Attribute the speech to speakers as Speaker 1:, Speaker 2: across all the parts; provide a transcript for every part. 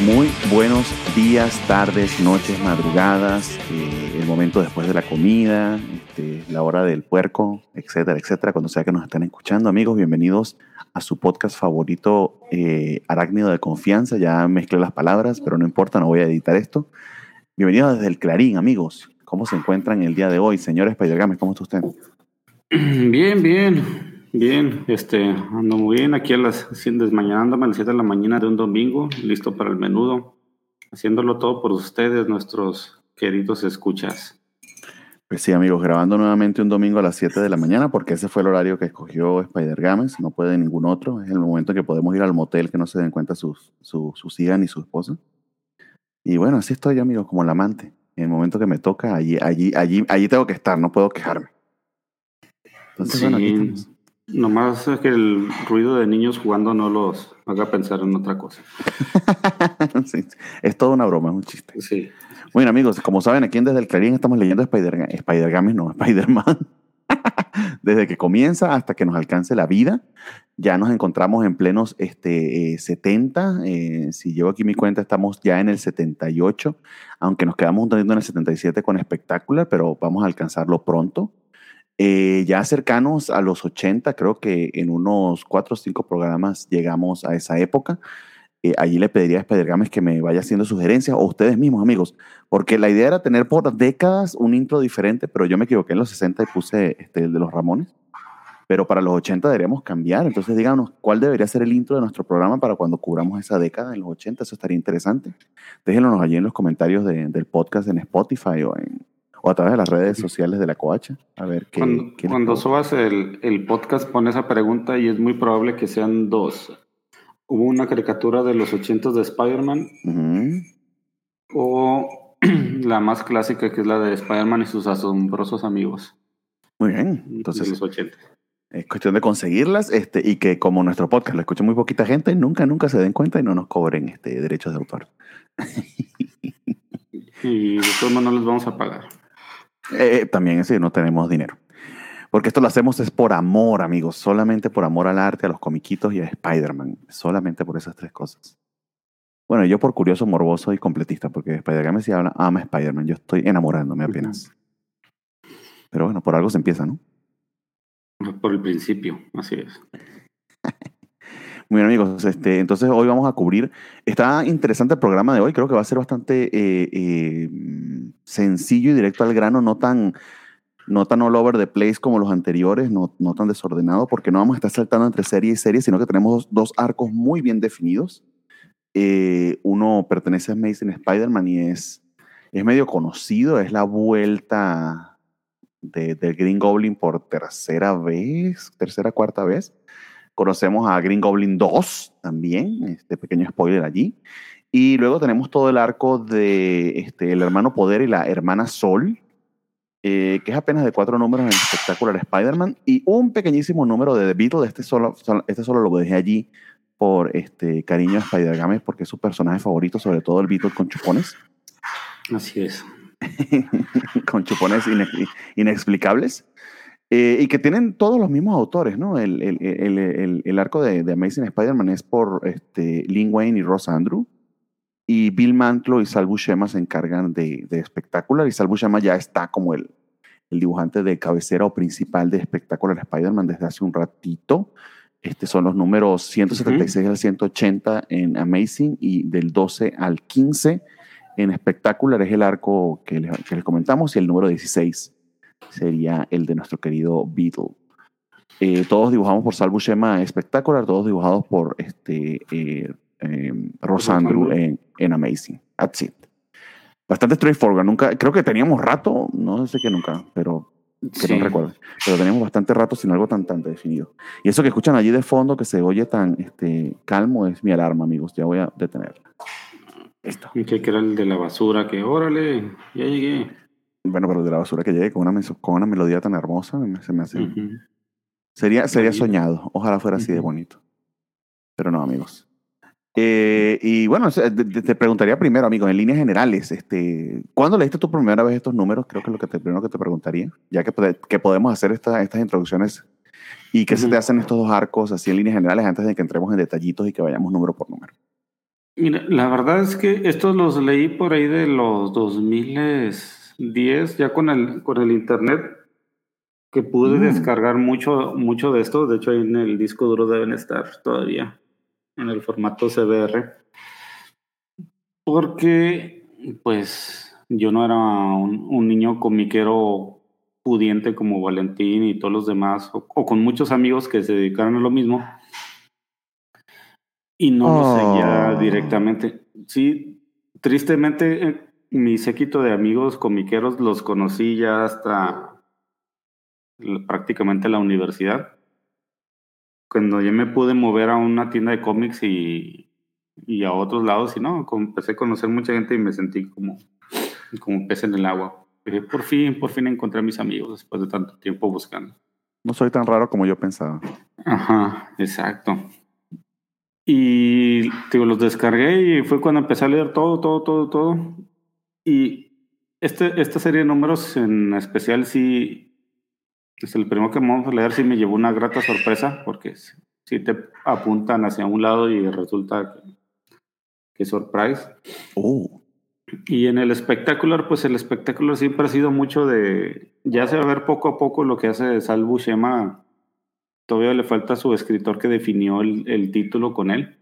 Speaker 1: Muy buenos días, tardes, noches, madrugadas, eh, el momento después de la comida, este, la hora del puerco, etcétera, etcétera, cuando sea que nos estén escuchando. Amigos, bienvenidos a su podcast favorito, eh, Arácnido de Confianza. Ya mezclé las palabras, pero no importa, no voy a editar esto. Bienvenidos desde el Clarín, amigos. ¿Cómo se encuentran el día de hoy? Señor Spider-Games, ¿cómo está usted?
Speaker 2: Bien, bien, bien. Este, ando muy bien aquí a las desmañándome a las 7 de la mañana de un domingo, listo para el menudo, haciéndolo todo por ustedes, nuestros queridos escuchas.
Speaker 1: Pues sí, amigos, grabando nuevamente un domingo a las 7 de la mañana, porque ese fue el horario que escogió Spider-Games, no puede ningún otro. Es el momento en que podemos ir al motel que no se den cuenta sus, su, sus hijas ni su esposa. Y bueno, así estoy, amigos, como el amante. En el momento que me toca, allí, allí, allí, allí tengo que estar, no puedo quejarme. Entonces, bueno, aquí
Speaker 2: Sí, nomás es que el ruido de niños jugando no los haga pensar en otra cosa.
Speaker 1: Sí, es toda una broma, es un chiste.
Speaker 2: Sí.
Speaker 1: Bueno, amigos, como saben, aquí en Desde el Clarín estamos leyendo Spider- Spider-Games, no, Spider-Man. Desde que comienza hasta que nos alcance la vida. Ya nos encontramos en plenos este, eh, 70. eh, si llevo aquí mi cuenta, estamos ya en el 78, aunque nos quedamos un tantito en el 77 con Spectacular, pero vamos a alcanzarlo pronto. Eh, ya cercanos a los 80, creo que en unos 4 o 5 programas llegamos a esa época. Eh, allí le pediría a Spider-Games que me vaya haciendo sugerencias, o ustedes mismos, amigos, porque la idea era tener por décadas un intro diferente, pero yo me equivoqué en los 60 y puse este, el de los Ramones. Pero para los 80 deberíamos cambiar. Entonces, díganos cuál debería ser el intro de nuestro programa para cuando cubramos esa década en los 80. Eso estaría interesante. Déjenlo allí en los comentarios de- del podcast en Spotify o, en, o a través de las redes sociales de la Coacha. A ver qué.
Speaker 2: Cuando,
Speaker 1: qué
Speaker 2: cuando subas el, el podcast, pon esa pregunta y es muy probable que sean dos. Hubo una caricatura de los 80 de Spider-Man o la más clásica que es la de Spider-Man y sus asombrosos amigos
Speaker 1: Muy bien.
Speaker 2: de
Speaker 1: Entonces,
Speaker 2: los 80.
Speaker 1: Es cuestión de conseguirlas este, y que como nuestro podcast lo escucha muy poquita gente, nunca, nunca se den cuenta y no nos cobren este, derechos de autor.
Speaker 2: Y de todos modos no les vamos a pagar.
Speaker 1: Eh, también es decir, no tenemos dinero. Porque esto lo hacemos es por amor, amigos, solamente por amor al arte, a los comiquitos y a Spider-Man. Solamente por esas tres cosas. Bueno, yo por curioso, morboso y completista, porque Spider-Man sí habla, ama Spider-Man. Yo estoy enamorándome apenas. Pero bueno, por algo se empieza, ¿no?
Speaker 2: Por el principio, así es.
Speaker 1: Muy bien, amigos. Este, entonces, hoy vamos a cubrir. Está interesante el programa de hoy. Creo que va a ser bastante eh, eh, sencillo y directo al grano, no tan, no tan all over the place como los anteriores, no, no tan desordenado, porque no vamos a estar saltando entre serie y serie, sino que tenemos dos, arcos muy bien definidos. Eh, uno pertenece a Amazing Spider-Man y es, es medio conocido, es la vuelta de, del Green Goblin por tercera vez, tercera, cuarta vez. Conocemos a Green Goblin 2 también, este pequeño spoiler allí. Y luego tenemos todo el arco de este, el hermano Poder y la hermana Sol, eh, que es apenas de cuatro números en el espectacular Spider-Man, y un pequeñísimo número de The Beetle. Este solo, sol- este solo lo dejé allí por este cariño a Spider-Games, porque es su personaje favorito, sobre todo el Beetle con chupones,
Speaker 2: Así es.
Speaker 1: con chupones ine- inexplicables. Eh, y que tienen todos los mismos autores, ¿no? El, el- el- el- el arco de, de Amazing Spider-Man es por este, Lin Wayne y Ross Andrew. Y Bill Mantlo y Sal Buscema se encargan de, de Spectacular. Y Sal Buscema ya está como el, el dibujante de cabecera o principal de Spectacular Spider-Man desde hace un ratito. Este son los números 176 al 180 en Amazing y del 12 al 15 en Spectacular es el arco que les, que les comentamos y el número 16 sería el de nuestro querido Beetle. Eh, todos dibujamos por Sal Buscema Spectacular, todos dibujados por este, eh, eh, Ross Andrew en, en Amazing. That's it. Bastante straightforward. Nunca, creo que teníamos rato, no sé que nunca, pero que
Speaker 2: Sí.
Speaker 1: no recuerdo. Pero teníamos bastante rato sin algo tan, tan definido. Y eso que escuchan allí de fondo, que se oye tan este, calmo, es mi alarma, amigos. Ya voy a detenerla. Listo.
Speaker 2: Que era el de la basura, que órale, ya llegué.
Speaker 1: Bueno, pero de la basura que llegue con una, con una melodía tan hermosa, se me hace.
Speaker 2: Ujú.
Speaker 1: Sería, sería
Speaker 2: Bonito.
Speaker 1: soñado. Ojalá fuera así de bonito. Pero no, amigos. Eh, y bueno, te, preguntaría primero, amigos, en líneas generales, este, ¿cuándo leíste tu primera vez estos números? Creo que es lo que te, primero que te preguntaría, ya que, que podemos hacer esta- estas introducciones. ¿Y qué se te hacen estos dos arcos así en líneas generales antes de que entremos en detallitos y que vayamos número por número?
Speaker 2: Mira, la verdad es que estos los leí por ahí de los 2010, ya con el, con el internet, que pude
Speaker 1: Mm.
Speaker 2: descargar mucho, mucho de esto. De hecho, ahí en el disco duro deben estar todavía en el formato CBR. Porque, pues, yo no era un, un niño comiquero pudiente como Valentín y todos los demás, o, o con muchos amigos que se dedicaron a lo mismo. Y no lo
Speaker 1: Oh.
Speaker 2: seguía directamente. Sí, tristemente, eh, mi séquito de amigos comiqueros los conocí ya hasta prácticamente la universidad. Cuando ya me pude mover a una tienda de cómics y, y a otros lados, y no, empecé a conocer mucha gente y me sentí como, como pez en el agua. Dije, por fin, por fin encontré a mis amigos después de tanto tiempo buscando.
Speaker 1: No soy tan raro como yo pensaba.
Speaker 2: Ajá, exacto. Y digo, los descargué y fue cuando empecé a leer todo, todo, todo, todo. Y este, esta serie de números en especial sí, es el primero que vamos a leer, sí me llevó una grata sorpresa porque sí, sí te apuntan hacia un lado y resulta que, que surprise.
Speaker 1: Oh,
Speaker 2: Y en el espectacular, pues el espectacular siempre ha sido mucho de, ya se va a ver poco a poco lo que hace Sal Buscema. Todavía le falta a su escritor que definió el, el título con él,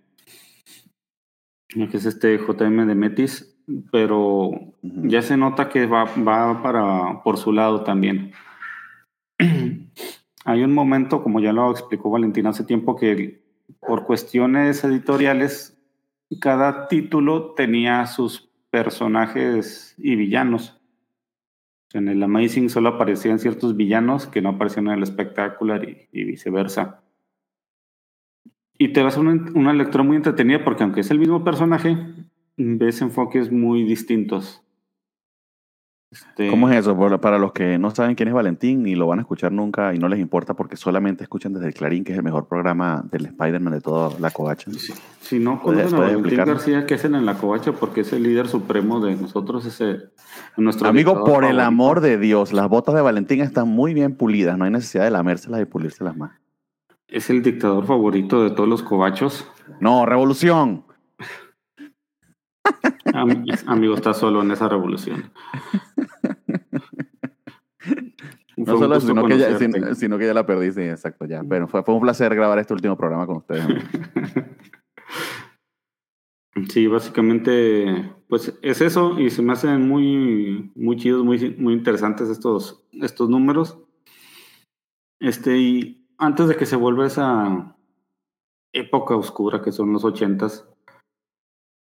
Speaker 2: que es este JM de Metis, pero ya se nota que va, va para, por su lado también. Hay un momento, como ya lo explicó Valentina hace tiempo, que por cuestiones editoriales, cada título tenía sus personajes y villanos. En el Amazing solo aparecían ciertos villanos que no aparecían en el Spectacular y, y viceversa. Y te vas a una, una lectura muy entretenida porque aunque es el mismo personaje, ves enfoques muy distintos. Este,
Speaker 1: ¿Cómo es eso? Para los que no saben quién es Valentín ni lo van a escuchar nunca y no les importa porque solamente escuchan desde el Clarín, que es el mejor programa del Spider-Man de toda la covacha.
Speaker 2: Si, si no
Speaker 1: ¿Puedes-
Speaker 2: conocen a Valentín? García, que hacen en la covacha? Porque es el líder supremo de nosotros, ese nuestro
Speaker 1: Amigo, por el amor de Dios, las botas de Valentín están muy bien pulidas, no hay necesidad de lamérselas y pulírselas más.
Speaker 2: Es el dictador favorito de todos los covachos.
Speaker 1: No, revolución.
Speaker 2: Am- amigo, está solo en esa revolución.
Speaker 1: No solo, sino que, ya, sino, sino que ya la perdí, sí, exacto, ya. Pero fue, fue un placer grabar este último programa con ustedes.
Speaker 2: Sí, básicamente, pues es eso y se me hacen muy, muy chidos, muy, muy interesantes estos, estos números. Este, y antes de que se vuelva esa época oscura que son los ochentas,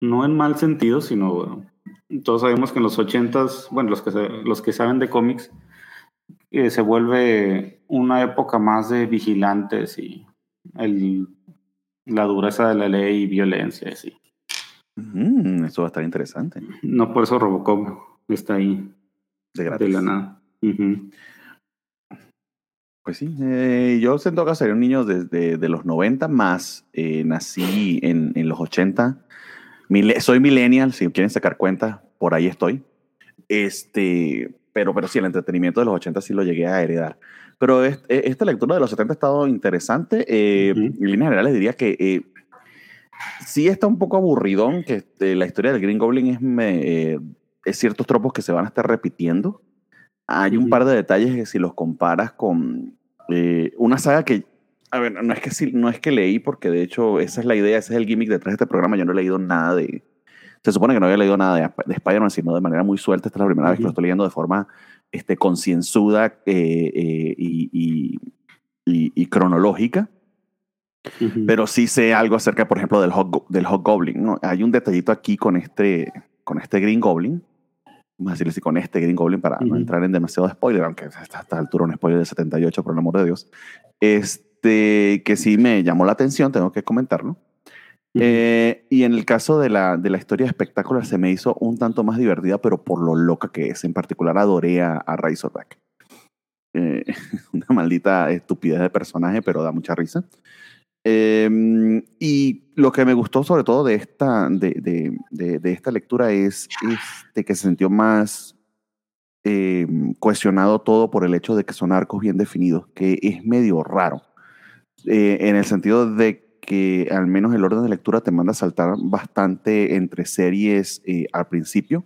Speaker 2: no en mal sentido, sino bueno, todos sabemos que en los ochentas, bueno, los que, los que saben de cómics, eh, se vuelve una época más de vigilantes y el, la dureza de la ley y violencia, así.
Speaker 1: Mm, eso va a estar interesante.
Speaker 2: No por eso Robocop está ahí
Speaker 1: De
Speaker 2: de
Speaker 1: gratis.
Speaker 2: la nada.
Speaker 1: Pues sí, eh, yo siento que sería un niño desde de los 90 más. eh, nací en, en los 80. Soy millennial, si quieren sacar cuentas, por ahí estoy. Este, pero, pero sí, el entretenimiento de los 80 sí lo llegué a heredar. Pero es- eh, esta lectura de los 70 ha estado interesante. eh. En líneas generales diría que eh, sí está un poco aburridón, que eh, la historia del Green Goblin es, me- eh, es ciertos tropos que se van a estar repitiendo. Hay un par de detalles que si los comparas con eh, una saga que, a ver, no es que, sí- no es que leí, porque de hecho esa es la idea, ese es el gimmick detrás de este programa. Yo no he leído nada de... Se supone que no había leído nada de, de Spider-Man, sino de manera muy suelta. Esta es la primera vez que lo estoy leyendo de forma este, concienzuda eh, eh, y, y- y- y cronológica.
Speaker 2: Ujú.
Speaker 1: Pero sí sé algo acerca, por ejemplo, del Hog, del Hog Goblin. ¿no? Hay un detallito aquí con este, con este Green Goblin. Vamos a decirle así, con este Green Goblin para no
Speaker 2: Ujú.
Speaker 1: entrar en demasiado spoiler, aunque a esta altura un spoiler de 78, por el amor de Dios. Este, que sí me llamó la atención, tengo que comentarlo. Eh, y en el caso de la, de la historia espectacular se me hizo un tanto más divertida, pero por lo loca que es. En particular adoré a, a Razorback. Eh, una maldita estupidez de personaje, pero da mucha risa. Em, y lo que me gustó sobre todo de esta, de, de, de, de esta lectura es, es de que se sintió más eh, cuestionado todo por el hecho de que son arcos bien definidos, que es medio raro, eh, en el sentido de que al menos el orden de lectura te manda a saltar bastante entre series eh, al principio.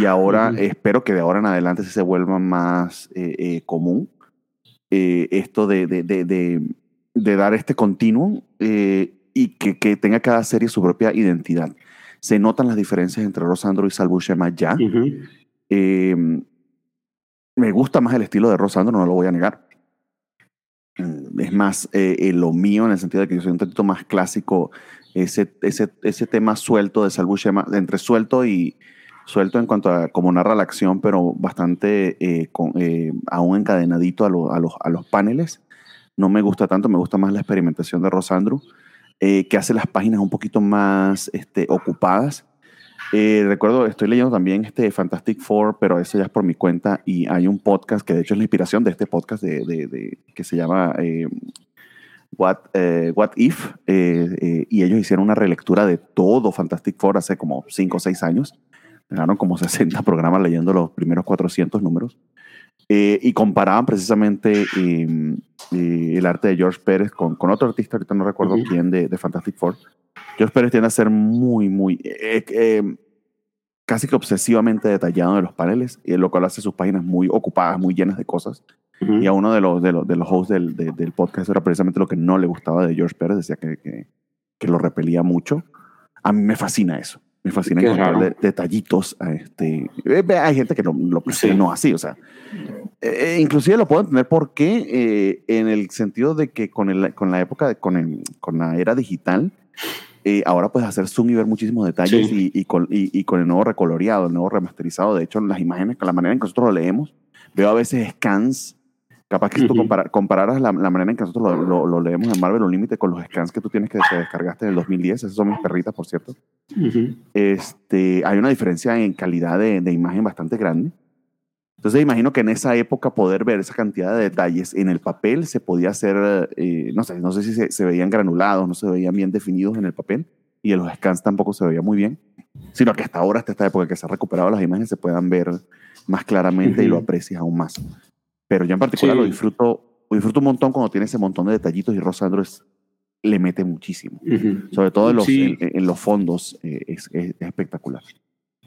Speaker 1: y ahora
Speaker 2: Ujú.
Speaker 1: espero que de ahora en adelante se vuelva más común esto de, de, de, de, dar este continuum y que, que tenga cada serie su propia identidad. Se notan las diferencias entre Rosandro y Sal Buscema ya.
Speaker 2: Ujú.
Speaker 1: Eh, me gusta más el estilo de Rosandro, no lo voy a negar. Es más eh, eh, lo mío en el sentido de que yo soy un tantito más clásico. Ese, ese, ese tema suelto de Sal Buscema, entre suelto y suelto en cuanto a cómo narra la acción, pero bastante eh, con, eh, aún encadenadito a, lo, a, los, a los paneles. No me gusta tanto, me gusta más la experimentación de Rosandro, eh, que hace las páginas un poquito más este, ocupadas. Eh, recuerdo, estoy leyendo también este Fantastic Four, pero eso ya es por mi cuenta y hay un podcast que de hecho es la inspiración de este podcast de, de, de que se llama eh, What, eh, What If eh, eh, y ellos hicieron una relectura de todo Fantastic Four hace como 5 o 6 años. Ganaron como 60 programas leyendo los primeros 400 números eh, y comparaban precisamente eh, eh, el arte de George Pérez con, con otro artista, ahorita no recuerdo
Speaker 2: Ujú.
Speaker 1: quién, de, de Fantastic Four. George Pérez tiende a ser muy, muy, eh, eh, casi que obsesivamente detallado en los paneles, y lo cual hace sus páginas muy ocupadas, muy llenas de cosas. Y a uno de los, de los, de los hosts del, de- del podcast era precisamente lo que no le gustaba de George Pérez, decía que, que, que lo repelía mucho. A mí me fascina eso. Me fascina
Speaker 2: Qué
Speaker 1: encontrarle
Speaker 2: raro.
Speaker 1: detallitos a este. eh, hay gente que lo, lo
Speaker 2: Sí.
Speaker 1: no así, o sea. eh, eh, inclusive lo puedo entender porque eh, en el sentido de que con, el, con la época, de- con, el- con la era digital, eh, ahora puedes hacer zoom y ver muchísimos detalles
Speaker 2: Sí.
Speaker 1: y, y con, y- y con el nuevo recoloreado, el nuevo remasterizado. De hecho, las imágenes, con la manera en que nosotros lo leemos, veo a veces scans. Capaz que tú
Speaker 2: Ujú.
Speaker 1: compara- compararas la, la manera en que nosotros lo, lo- lo leemos en Marvel Unlimited con los scans que tú tienes que, que descargaste en el 2010, esas son mis perritas, por cierto
Speaker 2: Ujú.
Speaker 1: este, hay una diferencia en calidad de, de imagen bastante grande. Entonces imagino que en esa época poder ver esa cantidad de detalles en el papel se podía hacer, eh, no sé, no sé si se, se veían granulados, no se veían bien definidos en el papel y en los scans tampoco se veía muy bien, sino que hasta ahora, hasta esta época que se han recuperado las imágenes, se puedan ver más claramente y lo aprecias aún más. Pero yo en particular
Speaker 2: Sí.
Speaker 1: lo disfruto, lo disfruto un montón cuando tiene ese montón de detallitos y Rosandro es, le mete muchísimo.
Speaker 2: Ujú.
Speaker 1: Sobre todo en los,
Speaker 2: Sí.
Speaker 1: en, en los fondos eh, es- es- es espectacular.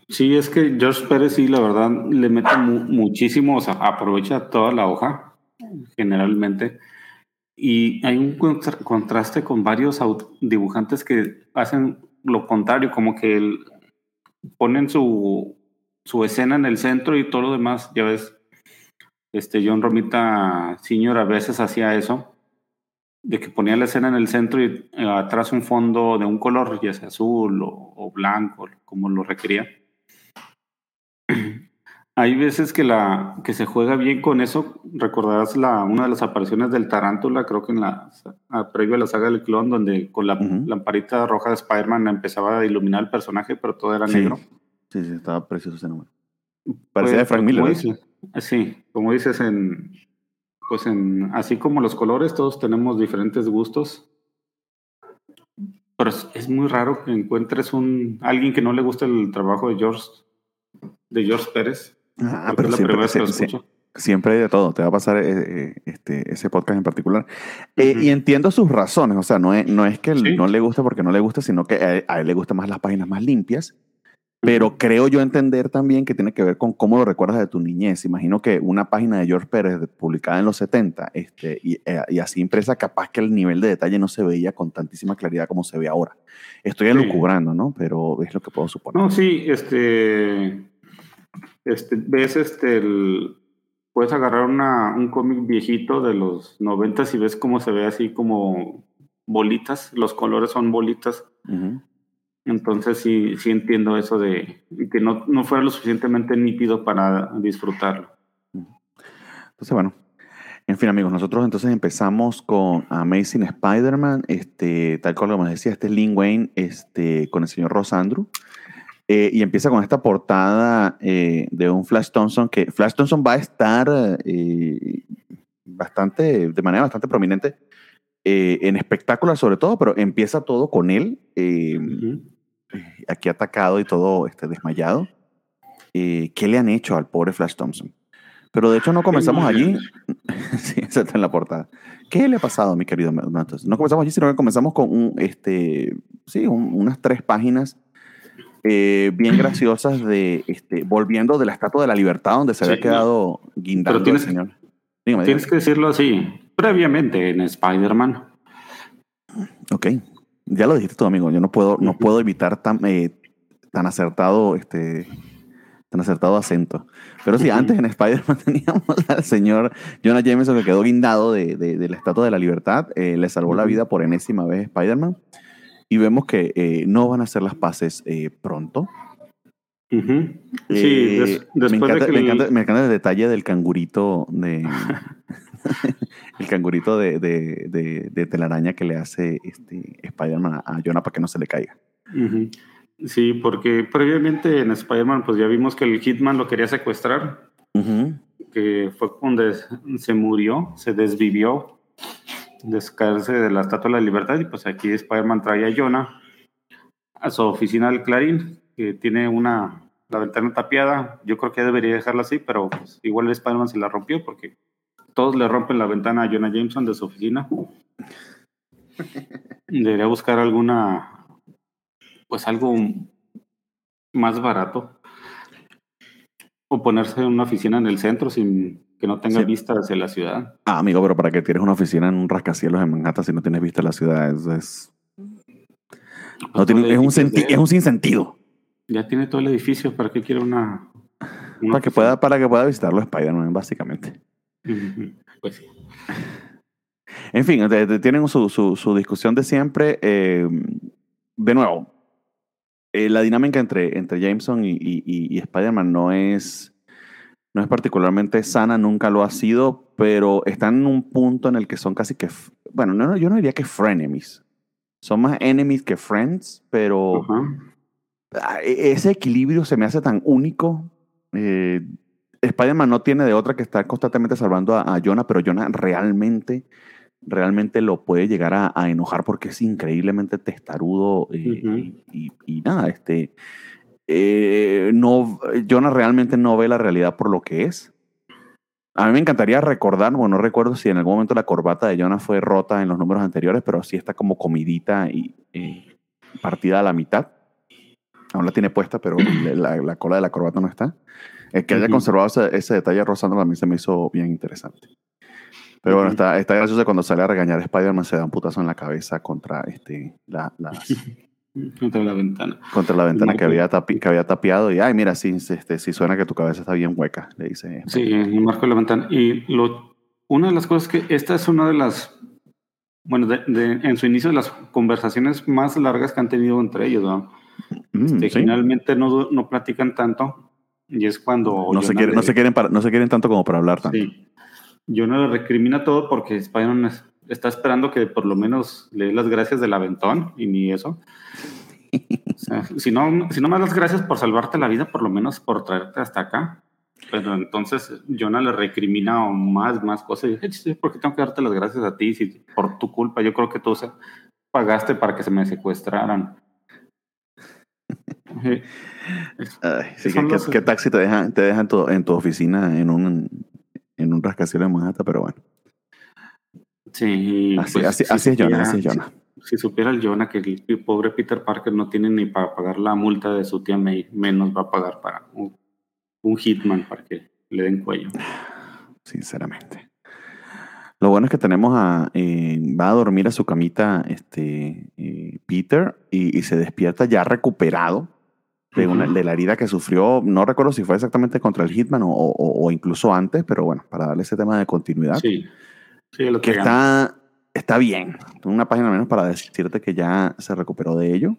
Speaker 2: Sí, es que George Pérez sí, la verdad, le mete mu- muchísimo, o sea, aprovecha toda la hoja, generalmente. Y hay un contra- contraste con varios dibujantes que hacen lo contrario, como que el- ponen su, su escena en el centro y todo lo demás, ya ves, este John Romita Senior a veces hacía eso, de que ponía la escena en el centro y eh, atrás un fondo de un color, ya sea azul o, o blanco, como lo requería. Hay veces que, la, que se juega bien con eso. Recordarás la, una de las apariciones del Tarántula, creo que en la a- previo a la saga del clon, donde con la lamparita roja de Spider-Man empezaba a iluminar el personaje, pero todo era
Speaker 1: Sí.
Speaker 2: negro.
Speaker 1: Sí, sí, estaba precioso ese número. Parecía de Frank Miller. ¿eh?
Speaker 2: Sí, como dices, en, pues en, así como los colores, todos tenemos diferentes gustos. Pero es, es muy raro que encuentres un alguien que no le guste el trabajo de George, de George Pérez.
Speaker 1: Ah,
Speaker 2: porque
Speaker 1: pero
Speaker 2: es la
Speaker 1: siempre,
Speaker 2: primera vez que lo escucho.
Speaker 1: siempre hay de todo. Te va a pasar eh, eh, este, ese podcast en particular. Eh, y entiendo sus razones. O sea, no es, no es que
Speaker 2: Sí.
Speaker 1: no le guste porque no le gusta, sino que a él, a él le gustan más las páginas más limpias. Pero creo yo entender también que tiene que ver con cómo lo recuerdas de tu niñez. Imagino que una página de George Pérez publicada en los 70 este, y, eh, y así impresa, capaz que el nivel de detalle no se veía con tantísima claridad como se ve ahora. Estoy
Speaker 2: Sí.
Speaker 1: elucubrando, ¿no? Pero es lo que puedo suponer.
Speaker 2: No, sí, este, este, ves este, el, puedes agarrar una, un cómic viejito de los noventas y ves cómo se ve así como bolitas, los colores son bolitas,
Speaker 1: Ujú.
Speaker 2: Entonces sí, sí entiendo eso de que no, no fuera lo suficientemente nítido para disfrutarlo.
Speaker 1: Entonces, bueno. En fin, amigos, nosotros entonces empezamos con Amazing Spider-Man, este, tal cual como les decía, este es Lin Wayne este, con el señor Rosandru. Eh, y empieza con esta portada eh, de un Flash Thompson, que Flash Thompson va a estar eh, bastante, de manera bastante prominente eh, en espectáculo sobre todo, pero empieza todo con él, eh,
Speaker 2: Ujú.
Speaker 1: aquí atacado y todo este, desmayado. Eh, ¿Qué le han hecho al pobre Flash Thompson? Pero de hecho no comenzamos allí. sí, eso está en la portada. ¿Qué le ha pasado, mi querido Matos? No comenzamos allí, sino que comenzamos con un, este, sí, un- unas tres páginas eh, bien graciosas de este, volviendo de la Estatua de la Libertad, donde se
Speaker 2: Sí,
Speaker 1: había quedado guindando el
Speaker 2: tienes-
Speaker 1: señor. Dígame,
Speaker 2: Tienes
Speaker 1: dígame.
Speaker 2: que decirlo así, previamente en Spider-Man.
Speaker 1: Ok. Ya lo dijiste tú, amigo. Yo no puedo, no puedo evitar tan, eh, tan acertado, este, tan acertado acento. Pero sí, antes en Spider-Man teníamos al señor Jonah Jameson que quedó guindado de, de- de la Estatua de la Libertad. eh, le salvó la vida por enésima vez Spider-Man. Y vemos que eh, no van a hacer las paces pronto.
Speaker 2: Sí,
Speaker 1: me,
Speaker 2: después
Speaker 1: encanta,
Speaker 2: de que
Speaker 1: me,
Speaker 2: el-
Speaker 1: encanta, me encanta el detalle del cangurito de el cangurito de, de- de- de telaraña que le hace este Spider-Man a, Jonah para que no se le caiga.
Speaker 2: Sí, porque previamente en Spider-Man pues ya vimos que el Hitman lo quería secuestrar, que fue donde se murió, se desvivió, descaerse de la Estatua de la Libertad y pues aquí Spider-Man trae a Jonah a su oficina del Clarín, que tiene una la ventana tapiada, yo creo que debería dejarla así, pero pues, igual Spider-Man se la rompió porque todos le rompen la ventana a Jonah Jameson de su oficina. Debería buscar alguna, pues algo más barato. O ponerse en una oficina en el centro sin que no tenga
Speaker 1: Sí.
Speaker 2: vista hacia la ciudad.
Speaker 1: Ah, amigo, pero para que tienes una oficina en un rascacielos en Manhattan si no tienes vista la ciudad, es, no
Speaker 2: Pues
Speaker 1: tiene-
Speaker 2: todo el
Speaker 1: es, un senti- es sinsentido.
Speaker 2: Ya tiene todo el edificio, ¿para qué quiere una? una
Speaker 1: Para que, pueda, para que pueda visitarlo Spider-Man, básicamente.
Speaker 2: Pues sí.
Speaker 1: En fin, de- de- tienen su, su- su discusión de siempre. eh, de nuevo, eh, la dinámica entre, entre Jameson y, y- y- y Spider-Man no es, no es particularmente sana, nunca lo ha sido, pero están en un punto en el que son casi que, bueno, no, no, yo no diría que frenemies. Son más enemies que friends, pero e- ese equilibrio se me hace tan único. Eh, Spider-Man no tiene de otra que estar constantemente salvando a, a Jonah, pero Jonah realmente, realmente lo puede llegar a, a enojar porque es increíblemente testarudo eh, y, y- y nada, este, eh, no, Jonah realmente no ve la realidad por lo que es. A mí me encantaría recordar, bueno, no recuerdo si en algún momento la corbata de Jonah fue rota en los números anteriores, pero sí está como comidita y eh, partida a la mitad. Aún la tiene puesta, pero la, la cola de la corbata no está. El que haya
Speaker 2: Ujú.
Speaker 1: conservado ese, ese detalle rozando a mí se me hizo bien interesante. Pero bueno,
Speaker 2: Ujú.
Speaker 1: está, está gracioso cuando sale a regañar a Spider-Man, se da un putazo en la cabeza contra, este, la, las-
Speaker 2: Contra la ventana.
Speaker 1: contra la ventana que había, tapi- que había tapiado. Y, ay, mira, sí, este, sí suena que tu cabeza está bien hueca, le dice.
Speaker 2: Sí, el marco de la ventana. Y lo, una de las cosas que esta es una de las, bueno, de, de- en su inicio de las conversaciones más largas que han tenido entre ellos, ¿no?
Speaker 1: Mm,
Speaker 2: Este,
Speaker 1: sí.
Speaker 2: Generalmente no, no platican tanto y es cuando...
Speaker 1: no, se quieren, no, se quieren para- no se quieren tanto como para hablar tanto.
Speaker 2: Sí. Jonah le recrimina todo porque Spider-Man es- está esperando que por lo menos le dé las gracias del aventón y ni eso. O sea, si no, si no me das las gracias por salvarte la vida, por lo menos por traerte hasta acá. Pero entonces Jonah le recrimina más, más cosas. Y dice, "Ay, sí, ¿por qué tengo que darte las gracias a ti? Si por tu culpa yo creo que tú pagaste para que se me secuestraran. Es-
Speaker 1: Ay, sí,
Speaker 2: Son
Speaker 1: ¿qué,
Speaker 2: los-
Speaker 1: qué- qué taxi te dejan te deja en, tu, en tu oficina en un, en un rascacielos en Manhattan? Pero bueno,
Speaker 2: Sí,
Speaker 1: así,
Speaker 2: pues,
Speaker 1: así,
Speaker 2: si
Speaker 1: así es Jonah, así es Jonah.
Speaker 2: Si supiera el Jonah que el pobre Peter Parker no tiene ni para pagar la multa de su tía May, menos va a pagar para un, un Hitman para que le den cuello.
Speaker 1: sinceramente. Lo bueno es que tenemos a. eh, va a dormir a su camita este, eh, Peter y, y se despierta ya recuperado de, una,
Speaker 2: Ujú.
Speaker 1: de la herida que sufrió. No recuerdo si fue exactamente contra el Hitman o, o- o incluso antes, pero bueno, para darle ese tema de continuidad.
Speaker 2: Sí, sí, lo
Speaker 1: que está, está bien. Una página menos para decirte que ya se recuperó de ello.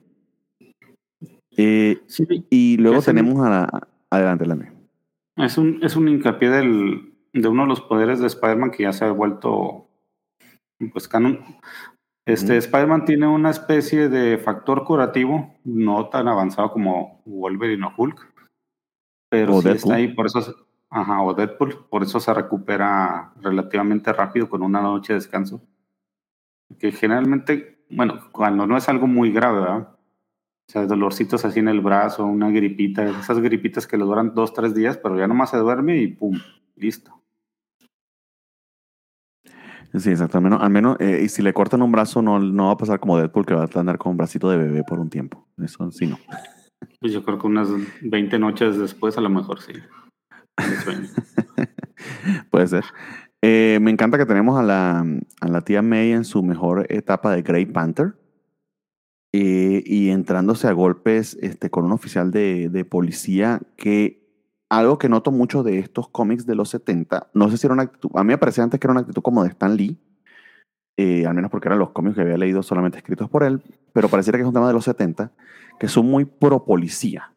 Speaker 1: Eh,
Speaker 2: Sí,
Speaker 1: y luego tenemos a la. Adelante, adelante.
Speaker 2: es un, es un hincapié del, de uno de los poderes de Spider-Man que ya se ha vuelto pues canon. Este
Speaker 1: Ujú.
Speaker 2: Spider-Man tiene una especie de factor curativo, no tan avanzado como Wolverine o Hulk, pero
Speaker 1: O
Speaker 2: sí
Speaker 1: Deadpool.
Speaker 2: está ahí, por eso, ajá, o Deadpool, por eso se recupera relativamente rápido con una noche de descanso. que generalmente, bueno, cuando no es algo muy grave, ¿verdad? O sea, dolorcitos así en el brazo, una gripita, esas gripitas que le duran dos, tres días, pero ya nomás se duerme y pum, listo.
Speaker 1: Sí, exacto. Al menos, al menos eh, y si le cortan un brazo, no, no va a pasar como Deadpool, que va a andar con un bracito de bebé por un tiempo. Eso sí, no.
Speaker 2: Pues yo creo que unas 20 noches después, a lo mejor sí.
Speaker 1: Puede ser. Eh, me encanta que tenemos a la, a la tía May en su mejor etapa de Grey Panther. eh, y entrándose a golpes este, con un oficial de, de policía que algo que noto mucho de estos cómics de los 70, no sé si era una actitud, a mí me parecía antes que era una actitud como de Stan Lee, eh, al menos porque eran los cómics que había leído solamente escritos por él, pero pareciera que es un tema de los 70, que son muy pro policía,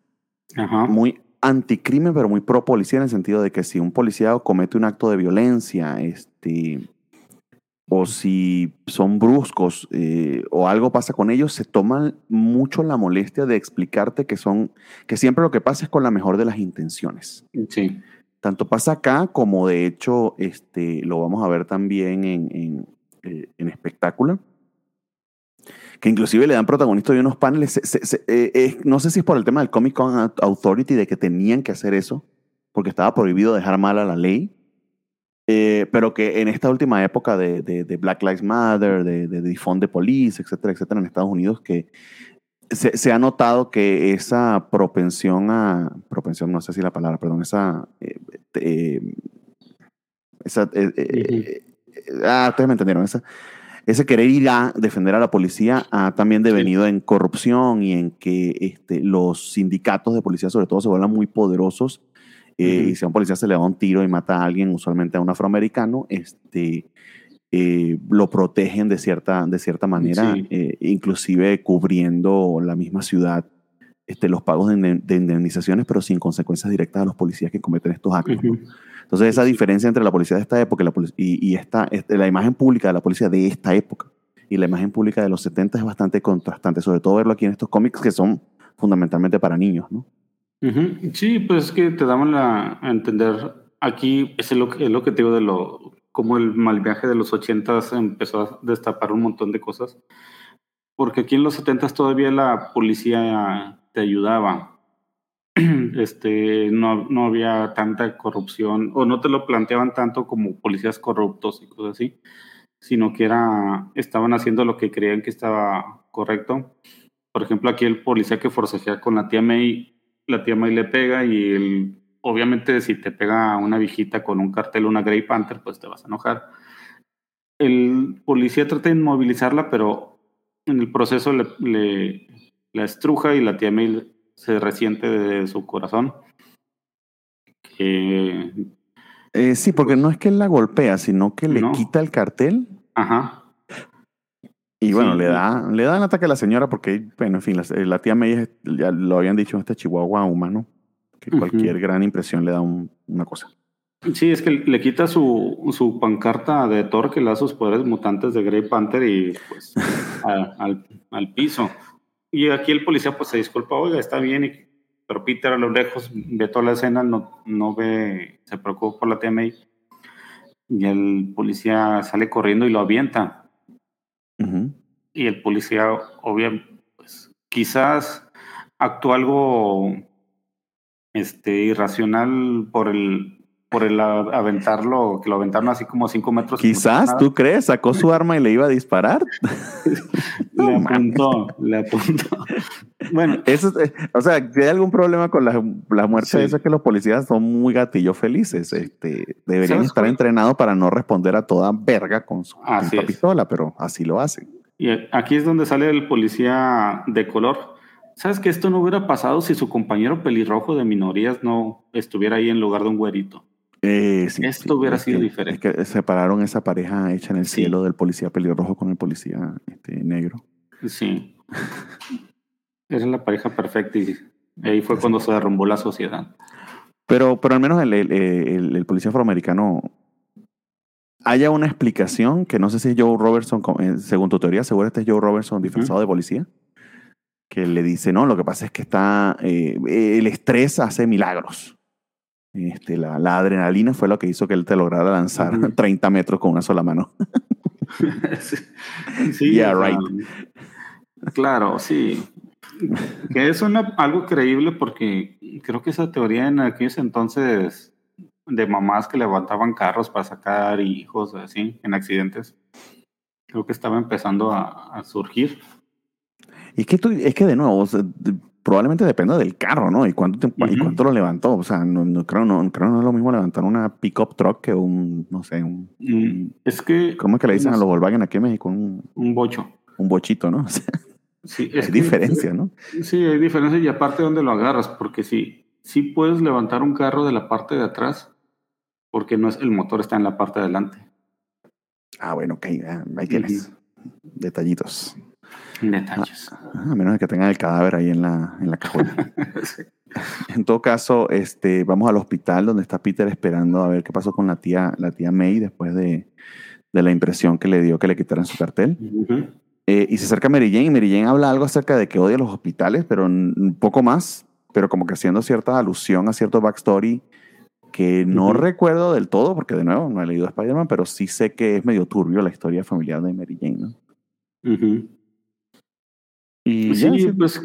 Speaker 2: Ajá.
Speaker 1: muy anticrimen, pero muy pro policía en el sentido de que si un policía comete un acto de violencia, este, o si son bruscos eh, o algo pasa con ellos, se toman mucho la molestia de explicarte que son, que siempre lo que pasa es con la mejor de las intenciones.
Speaker 2: Sí.
Speaker 1: Tanto pasa acá como de hecho este, lo vamos a ver también en, en, eh, en espectáculo. Que inclusive le dan protagonista de unos paneles. se- se- se- eh, eh, no sé si es por el tema del Comic Con Authority de que tenían que hacer eso, porque estaba prohibido dejar mal a la ley. Eh, pero que en esta última época de, de- de Black Lives Matter, de, de Defund the Police, etcétera, etcétera, en Estados Unidos, que se, se ha notado que esa propensión a, propensión, no sé si la palabra, perdón, esa, eh, eh, esa eh, ah, ustedes me entendieron, esa, ese querer ir a defender a la policía ha también devenido en corrupción y en que este, los sindicatos de policía sobre todo se vuelvan muy poderosos eh,
Speaker 2: Ujú.
Speaker 1: y si a un policía se le da un tiro y mata a alguien, usualmente a un afroamericano, este, eh, lo protegen de cierta, de cierta manera,
Speaker 2: Sí.
Speaker 1: eh, inclusive cubriendo la misma ciudad este, los pagos de, de indemnizaciones, pero sin consecuencias directas a los policías que cometen estos actos. ¿no?
Speaker 2: Ujú.
Speaker 1: Entonces, esa diferencia entre la policía de esta época y la, y, y esta, este, la imagen pública de la policía de esta época y la imagen pública de los 70 es bastante contrastante, sobre todo verlo aquí en estos cómics que son fundamentalmente para niños, ¿no?
Speaker 2: Ujú. Sí, pues es que te daban la, a entender aquí, es que te digo de lo, como el mal viaje de los ochentas empezó a destapar un montón de cosas, porque aquí en los setentas todavía la policía te ayudaba, este, no, no había tanta corrupción, o no te lo planteaban tanto como policías corruptos y cosas así, sino que era, estaban haciendo lo que creían que estaba correcto. Por ejemplo, aquí el policía que forcejea con la tía May, la tía May le pega y el, obviamente si te pega una viejita con un cartel, una Grey Panther, pues te vas a enojar. El policía trata de inmovilizarla, pero en el proceso le, le- la estruja y la tía May se resiente de su corazón. Que,
Speaker 1: Eh, sí, porque no es que él la golpea, sino que le
Speaker 2: No.
Speaker 1: quita el cartel
Speaker 2: ajá,
Speaker 1: y bueno,
Speaker 2: Sí.
Speaker 1: le da le da el ataque a la señora porque, bueno, en fin, la, la tía May, ya lo habían dicho este chihuahua humano, que
Speaker 2: Ujú.
Speaker 1: cualquier gran impresión le da un- una cosa.
Speaker 2: Sí, es que le quita su, su pancarta de Thor que le da sus poderes mutantes de Grey Panther y pues a- al, al piso. Y aquí el policía pues se disculpa, oiga, está bien, y- pero Peter a lo lejos ve toda la escena, no, no ve, se preocupa por la tía May. Y el policía sale corriendo y lo avienta. Y el policía, obviamente, pues quizás actuó algo este, irracional por el por el a- aventarlo, que lo aventaron así como cinco metros. como si
Speaker 1: Quizás. ¿tú crees? Sacó su arma y le iba a disparar.
Speaker 2: Le apuntó, le apuntó. Bueno,
Speaker 1: Eso, es- eh, o sea, si hay algún problema con la, la muerte
Speaker 2: Sí.
Speaker 1: eso es que los policías son muy gatillos felices. Este, deberían
Speaker 2: ¿Sabes
Speaker 1: estar
Speaker 2: cuál?
Speaker 1: entrenados para no responder a toda verga con su pistola, pero así lo hacen.
Speaker 2: y aquí es donde sale el policía de color. ¿Sabes que esto no hubiera pasado si su compañero pelirrojo de minorías no estuviera ahí en lugar de un güerito?
Speaker 1: Eh, sí,
Speaker 2: Esto
Speaker 1: sí,
Speaker 2: hubiera
Speaker 1: es
Speaker 2: sido
Speaker 1: que-
Speaker 2: diferente.
Speaker 1: Es que separaron esa pareja hecha en el cielo del policía pelirrojo con el policía este, negro.
Speaker 2: Sí. Era la pareja perfecta y ahí fue cuando se derrumbó la sociedad.
Speaker 1: Pero, pero al menos el, el- el- el policía afroamericano haya una explicación que no sé si es Joe Robertson, eh, según tu teoría, seguro este es Joe Robertson disfrazado de policía, que le dice, no, lo que pasa es que está, eh, el estrés hace milagros. Este, la, la adrenalina fue lo que hizo que él te lograra lanzar
Speaker 2: Ujú.
Speaker 1: 30 metros con una sola mano.
Speaker 2: sí, sí,
Speaker 1: Yeah, right.
Speaker 2: Claro, sí. Que es una, algo creíble porque creo que esa teoría en aquellos entonces de mamás que levantaban carros para sacar hijos así en accidentes, creo que estaba empezando a, a surgir.
Speaker 1: Y es que, tú, es que de nuevo, o sea, probablemente dependa del carro, ¿no? Y cuánto, tiempo- y
Speaker 2: Ujú.
Speaker 1: cuánto lo levantó. O sea, no, no creo, no, creo no es lo mismo levantar una pickup truck que un, no sé, un...
Speaker 2: Mm, Es que...
Speaker 1: ¿Cómo es que le dicen a
Speaker 2: no
Speaker 1: los
Speaker 2: sé,
Speaker 1: Volkswagen aquí en México? Un,
Speaker 2: Un bocho.
Speaker 1: un bochito, ¿no? O sea,
Speaker 2: Sí,
Speaker 1: hay
Speaker 2: es que-
Speaker 1: diferencia, ¿no?
Speaker 2: Sí, hay diferencia y aparte dónde lo agarras, porque sí, sí puedes levantar un carro de la parte de atrás, porque no es el motor está en la parte de adelante.
Speaker 1: Ah, bueno, ok, ah, ahí tienes. Detallitos.
Speaker 2: Detalles.
Speaker 1: Ah, a menos de que tengan el cadáver ahí en la, en la cajuela.
Speaker 2: Sí.
Speaker 1: En todo caso, este, vamos al hospital donde está Peter esperando a ver qué pasó con la tía, la tía May después de, de la impresión que le dio que le quitaran su cartel. Eh, y se acerca Mary Jane y Mary Jane habla algo acerca de que odia los hospitales, pero un poco más, pero como que haciendo cierta alusión a cierto backstory que no recuerdo del todo, porque de nuevo no he leído Spider-Man, pero sí sé que es medio turbio la historia familiar de Mary Jane. ¿no? Y
Speaker 2: Sí,
Speaker 1: ya,
Speaker 2: pues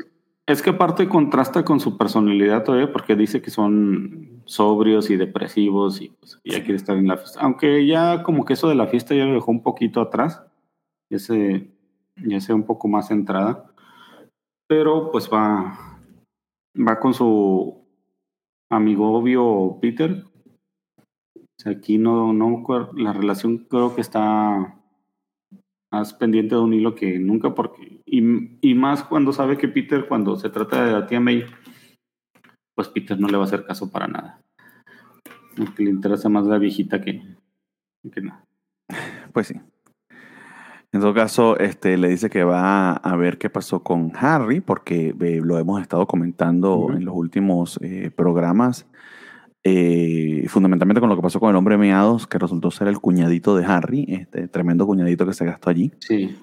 Speaker 2: es que aparte contrasta con su personalidad todavía porque dice que son sobrios y depresivos y pues ya quiere estar en la fiesta. Aunque ya como que eso de la fiesta ya lo dejó un poquito atrás, ya se, ya se un poco más centrada. Pero pues va, va con su amigo obvio Peter. O sea, aquí no, no, la relación creo que está más pendiente de un hilo que nunca porque y, y más cuando sabe que Peter cuando se trata de la tía May pues Peter no le va a hacer caso para nada porque le interesa más la viejita que, que no
Speaker 1: Pues sí. En todo caso, este, le dice que va a ver qué pasó con Harry, porque eh, lo hemos estado comentando
Speaker 2: Ujú.
Speaker 1: en los últimos eh, programas, eh, fundamentalmente con lo que pasó con el hombre meados, que resultó ser el cuñadito de Harry, este tremendo cuñadito que se gastó allí.
Speaker 2: sí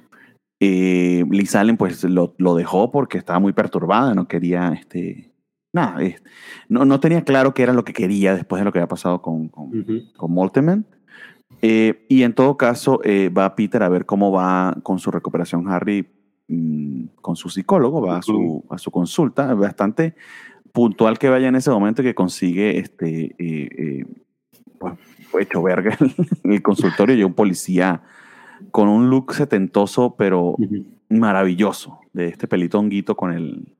Speaker 1: Eh, Liz Allen pues lo, lo dejó porque estaba muy perturbada, no quería, este, nada, no, no tenía claro qué era lo que quería después de lo que había pasado con, con,
Speaker 2: Ujú.
Speaker 1: con Moltemann. Eh, y en todo caso, eh, va Peter a ver cómo va con su recuperación Harry mm, con su psicólogo, va a su, a su consulta, bastante puntual que vaya en ese momento y que consigue este, eh, eh, pues, hecho verga el, el consultorio y un policía con un look setentoso, pero maravilloso, de este pelito honguito con el,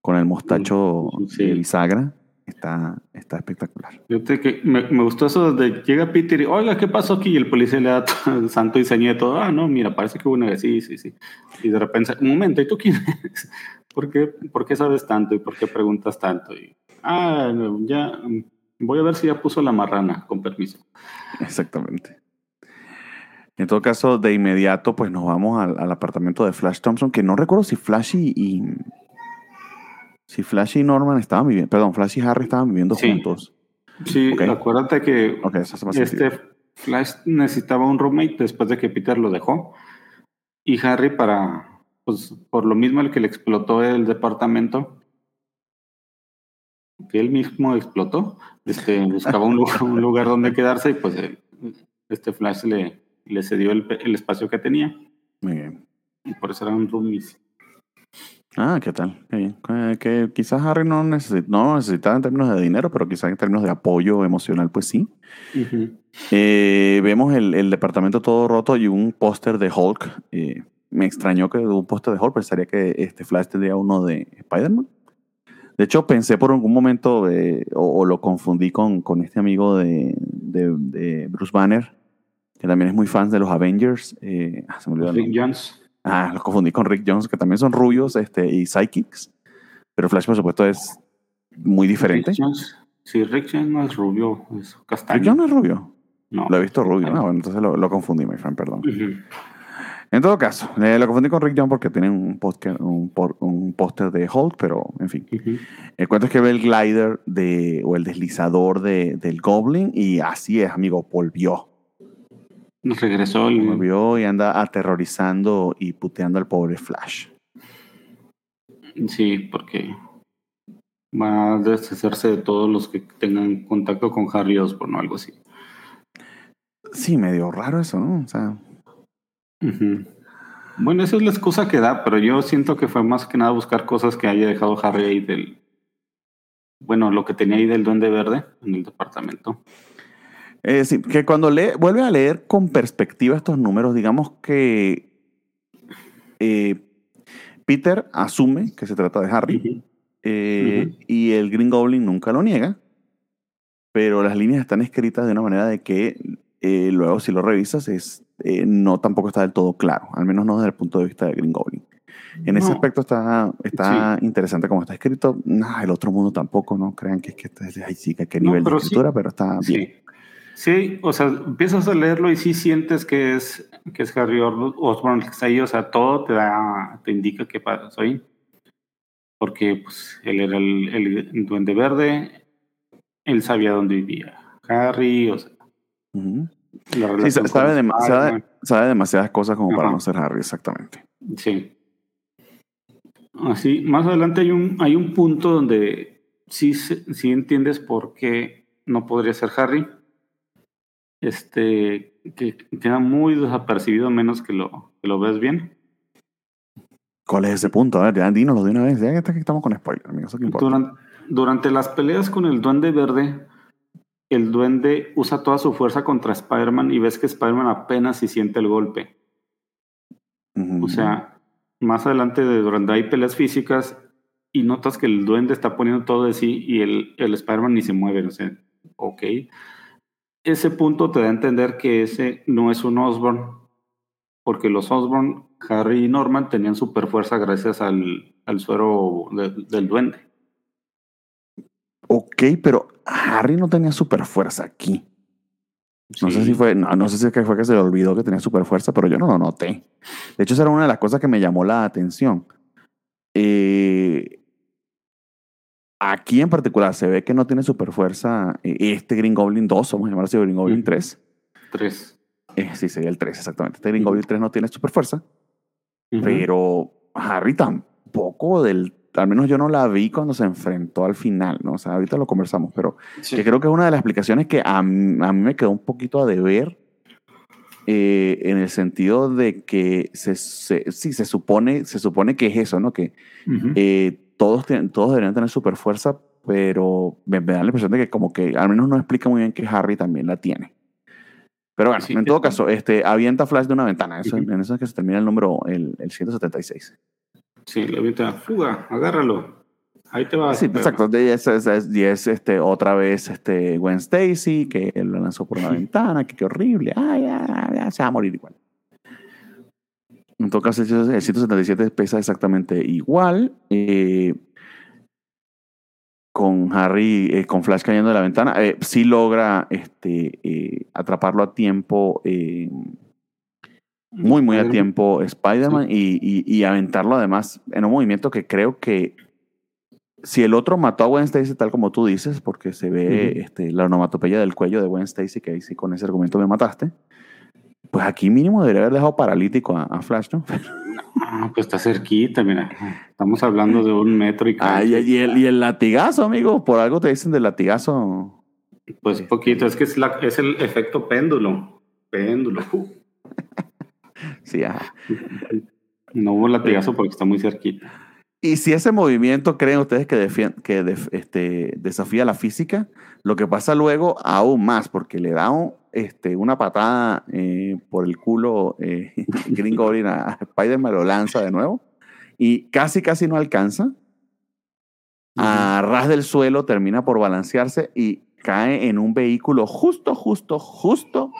Speaker 1: con el mostacho
Speaker 2: Sí.
Speaker 1: de bisagra. Está, está espectacular.
Speaker 2: Fíjate que me, me gustó eso de llega Peter y oiga qué pasó aquí y el policía le da todo el santo diseño de todo ah no mira parece que hubo una vez sí sí sí y de repente un momento y tú quién eres ¿por qué, por qué sabes tanto y por qué preguntas tanto y ah ya voy a ver si ya puso la marrana con permiso
Speaker 1: Exactamente. En todo caso, de inmediato, pues nos vamos al, al apartamento de Flash Thompson, que no recuerdo si Flash y, y- si Flash y Norman estaban viviendo, perdón, Flash y Harry estaban viviendo
Speaker 2: Sí.
Speaker 1: juntos.
Speaker 2: sí acuérdate que
Speaker 1: eso sentido.
Speaker 2: este Flash necesitaba un roommate después de que Peter lo dejó y Harry para pues por lo mismo el que le explotó el departamento que él mismo explotó este buscaba un lugar, un lugar donde quedarse y pues el- este Flash le, le cedió el, el espacio que tenía
Speaker 1: Muy bien.
Speaker 2: y por eso eran roomies
Speaker 1: Ah, ¿qué tal? Qué bien. Eh, Que quizás Harry no, necesi- no necesitaba en términos de dinero, pero quizás en términos de apoyo emocional, pues sí. Eh, vemos el, el departamento todo roto y un póster de Hulk. Eh, me extrañó que un póster de Hulk, pensaría que este Flash tendría uno de Spider-Man. De hecho, pensé por algún momento, eh, o, o lo confundí con, con este amigo de, de- de Bruce Banner, que también es muy fan de los Avengers. Ah, se me olvidó el
Speaker 2: Rick
Speaker 1: nombre.
Speaker 2: Jones
Speaker 1: Ah, lo confundí con Rick Jones, que también son rubios este, y psychics. Pero Flash, por supuesto, es muy diferente.
Speaker 2: Rick Jones sí Rick Jones no es rubio es castaño
Speaker 1: Rick Jones no es rubio.
Speaker 2: no
Speaker 1: Lo he visto rubio. Bueno, entonces lo, lo confundí, my friend, perdón. En todo caso, eh, lo confundí con Rick Jones porque tiene un póster un, por- un póster de Hulk, pero en fin. El cuento es que ve el glider de, o el deslizador de, del Goblin y así es, amigo, volvió.
Speaker 2: Regresó el
Speaker 1: Volvió y anda aterrorizando y puteando al pobre Flash.
Speaker 2: Sí, porque va a deshacerse de todos los que tengan contacto con Harry Osborn o algo así.
Speaker 1: Sí, medio raro eso, ¿no? O sea.
Speaker 2: Bueno, esa es la excusa que da, pero yo siento que fue más que nada buscar cosas que haya dejado Harry ahí del. Bueno, lo que tenía ahí del Duende Verde en el departamento.
Speaker 1: Eh, sí, que cuando lee, vuelve a leer con perspectiva estos números, digamos que eh, Peter asume que se trata de Harry
Speaker 2: Ujú.
Speaker 1: eh,
Speaker 2: Ujú.
Speaker 1: y el Green Goblin nunca lo niega, pero las líneas están escritas de una manera de que eh, luego si lo revisas es eh, no tampoco está del todo claro, al menos no desde el punto de vista de Green Goblin. En ese
Speaker 2: No.
Speaker 1: aspecto está, está interesante como está escrito. Nah, el otro mundo tampoco, no crean que es que está, ay, sí, que qué
Speaker 2: No,
Speaker 1: nivel de
Speaker 2: pero sí.
Speaker 1: escritura, pero está bien.
Speaker 2: Sí. O sea, empiezas a leerlo y sí sientes que es, que es Harry Or- Osborn el que está ahí, o sea, todo te da, te indica qué pasó ahí. Porque pues él era el, el duende verde, él sabía dónde vivía Harry, o sea,
Speaker 1: Sí, sabe,
Speaker 2: con
Speaker 1: dem- sabe, demasiadas cosas como para no ser Harry, exactamente.
Speaker 2: Sí. Así, más adelante hay un, hay un punto donde sí, sí entiendes por qué no podría ser Harry. Este, que queda muy desapercibido a menos que lo, que lo ves bien.
Speaker 1: ¿Cuál es ese punto? A ver, dínoslo de una vez. Ya que estamos con spoiler, amigos. Eso que importa.
Speaker 2: Duran- durante las peleas con el Duende Verde, el Duende usa toda su fuerza contra Spider-Man y ves que Spider-Man apenas si siente el golpe. O sea, más adelante de durante hay peleas físicas y notas que el duende está poniendo todo de sí y el, el Spider-Man ni se mueve. O sea, ok. Ese punto te da a entender que ese no es un Osborn. Porque los Osborn, Harry y Norman, tenían super fuerza gracias al, al suero de- del duende.
Speaker 1: Ok, pero Harry no tenía super fuerza aquí. No sé si fue, no, no sé si fue que se le olvidó que tenía super fuerza, pero yo no lo noté. De hecho, esa era una de las cosas que me llamó la atención. Eh, aquí en particular se ve que no tiene super fuerza eh, este Green Goblin 2, vamos a llamarlo así Green Goblin
Speaker 2: Ujú.
Speaker 1: 3.
Speaker 2: Tres.
Speaker 1: Eh, sí, sería el 3, exactamente. Este Green. Goblin 3 no tiene super fuerza,
Speaker 2: Ujú.
Speaker 1: pero Harry tampoco del... Al menos yo no la vi cuando se enfrentó al final, ¿no? O sea, ahorita lo conversamos, pero
Speaker 2: Sí.
Speaker 1: que creo que es una de las explicaciones que a, a mí me quedó un poquito a deber eh, en el sentido de que se, se- sí, se supone, se supone que es eso, ¿no? Que
Speaker 2: Ujú.
Speaker 1: eh, todos, tienen- todos deberían tener super fuerza, pero me, me da la impresión de que como que al menos no explica muy bien que Harry también la tiene. Pero bueno,
Speaker 2: Sí,
Speaker 1: en todo
Speaker 2: es-
Speaker 1: caso, este, avienta Flash de una ventana. Eso,
Speaker 2: Ujú.
Speaker 1: En eso es que se termina el número, el, el 176.
Speaker 2: Sí, le avienta, fuga, agárralo. Ahí te va.
Speaker 1: Sí, exacto. Y es, es- este, otra vez este, Gwen Stacy, que lo lanzó por una ventana, que qué horrible. Ay, ya, ya, se va a morir igual. En todo caso, el 177 pesa exactamente igual. eh, con Harry, eh, con Flash cayendo de la ventana, eh, sí logra este, eh, atraparlo a tiempo, eh, muy, muy a tiempo Spider-Man y, y- y aventarlo además en un movimiento que creo que si el otro mató a Gwen Stacy tal como tú dices, porque se ve este, la onomatopeya del cuello de Gwen Stacy, que ahí sí con ese argumento me mataste, pues aquí mínimo debería haber dejado paralítico a, a Flash, ¿no?
Speaker 2: Ah, pues está cerquita, mira. Estamos hablando de un metro y
Speaker 1: Ah, y, y el, y el latigazo, amigo, por algo te dicen del latigazo.
Speaker 2: Pues poquito, es que es, la- es el efecto péndulo. Péndulo.
Speaker 1: Sí, ajá.
Speaker 2: No hubo latigazo porque está muy cerquita.
Speaker 1: Y si ese movimiento creen ustedes que, que def- este, desafía la física, lo que pasa luego aún más, porque le da un- este, una patada eh, por el culo eh, Green Goblin a Spider-Man, lo lanza de nuevo y casi, casi no alcanza. A ras del suelo termina por balancearse y cae en un vehículo justo, justo, justo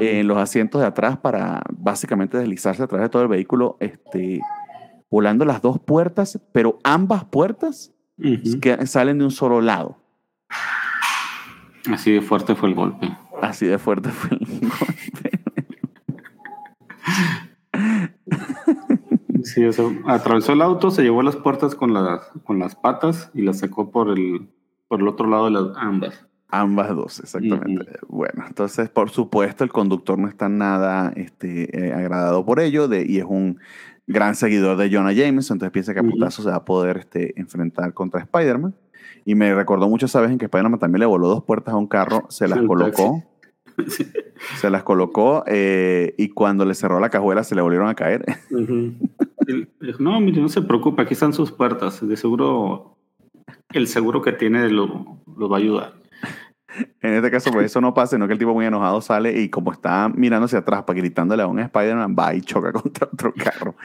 Speaker 1: en los asientos de atrás para básicamente deslizarse a través de todo el vehículo, este, volando las dos puertas, pero ambas puertas que salen de un solo lado.
Speaker 2: Así de fuerte fue el golpe.
Speaker 1: Así de fuerte fue el golpe.
Speaker 2: Sí, eso. Atravesó el auto, se llevó las puertas con las, con las patas y las sacó por el, por el otro lado de las ambas.
Speaker 1: Ambas dos, exactamente. Bueno, entonces, por supuesto, el conductor no está nada este, eh, agradado por ello de, y es un gran seguidor de Jonah Jameson, entonces piensa que a putazo se va a poder este, enfrentar contra Spider-Man. Y me recordó mucho esa vez en que Spider-Man también le voló dos puertas a un carro, se las colocó Se las colocó eh, y cuando le cerró la cajuela se le volvieron a caer.
Speaker 2: No, mire, no se preocupe, aquí están sus puertas. De seguro, el seguro que tiene lo, lo va a ayudar.
Speaker 1: En este caso, pues eso no pasa, sino que el tipo muy enojado sale y como está mirando hacia atrás para gritándole a un Spider-Man, va y choca contra otro carro.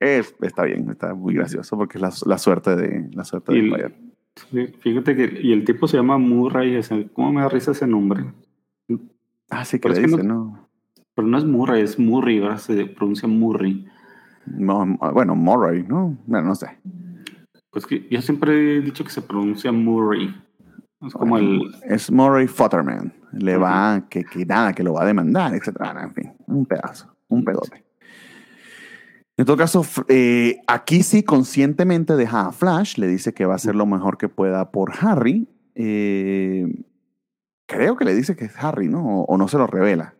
Speaker 1: Es, está bien, está muy gracioso porque es la, la suerte de la suerte de Spider-Man.
Speaker 2: Fíjate que, y el tipo se llama Murray, ese- ¿cómo me da risa ese nombre?
Speaker 1: Ah, sí que
Speaker 2: pero
Speaker 1: le
Speaker 2: es que
Speaker 1: dice,
Speaker 2: no-
Speaker 1: no.
Speaker 2: Pero no es Murray, es Murray, ahora se pronuncia Murray.
Speaker 1: No, bueno, Murray, ¿no? Bueno, no sé.
Speaker 2: Pues que yo siempre he dicho que se pronuncia Murray. Es como el...
Speaker 1: Es Murray Futterman. Le va, que, que nada, que lo va a demandar, etcétera. En fin, un pedazo, un pedote. En todo caso, eh, aquí sí conscientemente deja a Flash, le dice que va a hacer lo mejor que pueda por Harry. Eh, creo que le dice que es Harry, ¿no? O, o no se lo revela.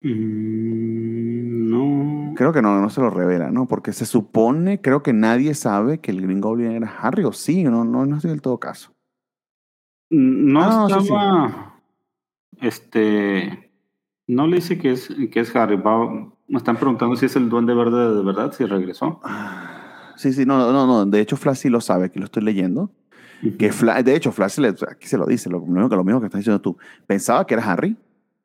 Speaker 2: Mm, no.
Speaker 1: Creo que no, no se lo revela, ¿no? Porque se supone, creo que nadie sabe que el Green Goblin era Harry, o sí, no, no, no estoy del todo caso.
Speaker 2: No
Speaker 1: Ah, sí, sí.
Speaker 2: estaba... Este... No le dice que es, que es Harry. va- me están preguntando si es el duende verde de verdad, si regresó.
Speaker 1: Ah, Sí, sí, no, no, no. De hecho, Flash sí lo sabe, aquí lo estoy leyendo. Que Flash, de hecho, Flash le- aquí se lo dice, lo mismo que, lo mismo que estás diciendo tú. Pensaba que era Harry,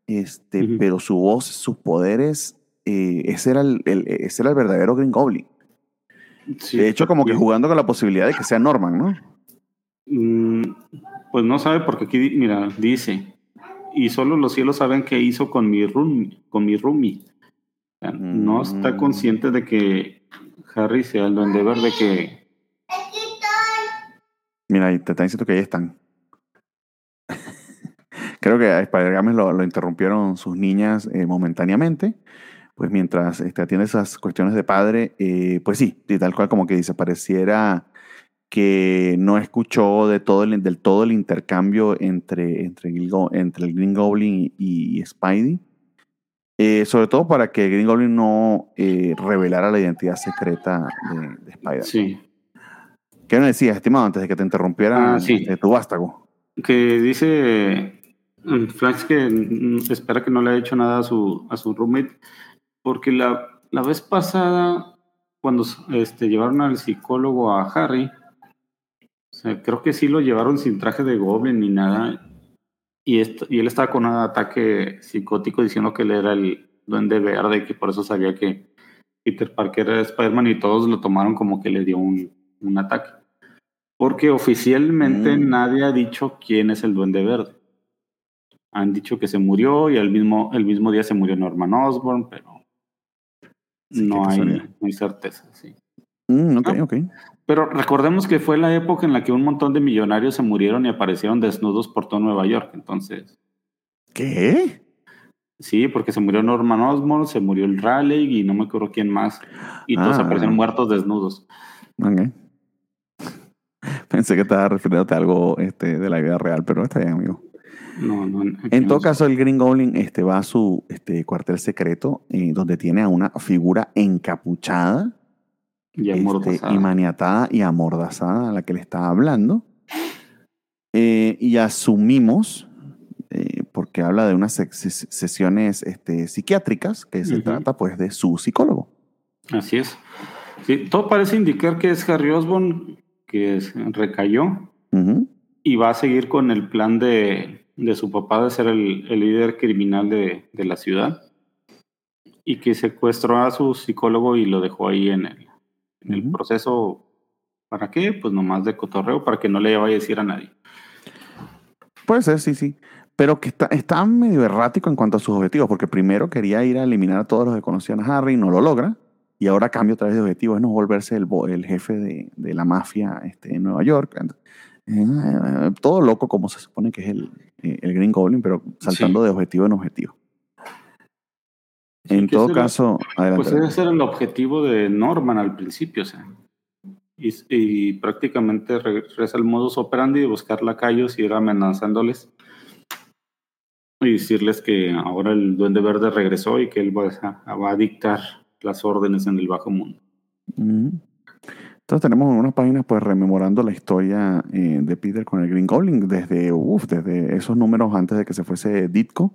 Speaker 1: este, pero su voz, sus poderes, eh, ese, era el, el- ese era el verdadero Green Goblin.
Speaker 2: Sí,
Speaker 1: de hecho, como que jugando con la posibilidad de que sea Norman, ¿no?
Speaker 2: Mm, Pues no sabe porque aquí, mira, dice, y solo los cielos saben qué hizo con mi roomie. Con mi roomie. O sea, No está
Speaker 1: Mm.
Speaker 2: consciente de que Harry sea el duende verde que...
Speaker 1: Mira, ahí te están diciendo que ahí están. Creo que a Spider-Games lo, lo interrumpieron sus niñas eh, momentáneamente. Pues mientras este, atiende esas cuestiones de padre, eh, pues sí, y tal cual como que dice, pareciera que no escuchó de todo el, del todo el intercambio entre, entre, el, Go- entre el Green Goblin y, y Spidey. Eh, sobre todo para que Green Goblin no eh, revelara la identidad secreta de, de Spider.
Speaker 2: Sí.
Speaker 1: ¿Qué me decías, estimado, antes de que te interrumpiera
Speaker 2: Ah, sí.
Speaker 1: este, tu vástago?
Speaker 2: Que dice mm, Flash que mm, espera que no le haya hecho nada a su, a su roommate, porque la, la vez pasada, cuando este, llevaron al psicólogo a Harry, sea, creo que sí lo llevaron sin traje de goblin ni nada, y, esto- y él estaba con un ataque psicótico diciendo que él era el duende verde y que por eso sabía que Peter Parker era Spider-Man y todos lo tomaron como que le dio un, un ataque. Porque oficialmente
Speaker 1: Mm.
Speaker 2: nadie ha dicho quién es el Duende Verde. Han dicho que se murió y el mismo, el mismo día se murió Norman Osborn, pero
Speaker 1: Sí,
Speaker 2: no, hay, no hay certeza. Sí.
Speaker 1: Mm, ok,
Speaker 2: Ah.
Speaker 1: ok.
Speaker 2: Pero recordemos que fue la época en la que un montón de millonarios se murieron y aparecieron desnudos por todo Nueva York. Entonces,
Speaker 1: ¿Qué?
Speaker 2: sí, porque se murió Norman Osborn, se murió el Raleigh y no me acuerdo quién más. Y todos
Speaker 1: Ah.
Speaker 2: aparecieron muertos desnudos.
Speaker 1: Ok. Pensé que estaba refiriéndote a algo este, de la vida real, pero está bien, amigo.
Speaker 2: No, no,
Speaker 1: En todo caso, el Green Goblin este, va a su este, cuartel secreto, eh, donde tiene a una figura encapuchada
Speaker 2: Y
Speaker 1: este,
Speaker 2: amordazada.
Speaker 1: y maniatada y amordazada a la que le estaba hablando. Eh, y asumimos, eh, porque habla de unas se- se- sesiones este, psiquiátricas, que se trata pues de su psicólogo.
Speaker 2: Así es. Sí, todo parece indicar que es Harry Osborn que es- recayó y va a seguir con el plan de, de su papá de ser el, el líder criminal de, de la ciudad y que secuestró a su psicólogo y lo dejó ahí en el, en el proceso. ¿Para qué? Pues nomás de cotorreo, para que no le vaya a decir a nadie.
Speaker 1: Puede ser, sí, sí. Pero que está, está medio errático en cuanto a sus objetivos, porque primero quería ir a eliminar a todos los que conocían a Harry, no lo logra, y ahora cambia otra vez de objetivo, es no volverse el, bo- el jefe de, de la mafia este, en Nueva York. Eh, todo loco como se supone que es el, eh, el Green Goblin, pero saltando de objetivo en objetivo. En todo
Speaker 2: era-
Speaker 1: caso, adelante.
Speaker 2: Pues ese era el objetivo de Norman al principio, o sea. Y, y prácticamente regresa al modus operandi de buscar lacayos y ir amenazándoles. Y decirles que ahora el Duende Verde regresó y que él va a, va a dictar las órdenes en el bajo mundo.
Speaker 1: Entonces tenemos unas páginas pues rememorando la historia eh, de Peter con el Green Goblin desde, uf, desde esos números antes de que se fuese Ditko,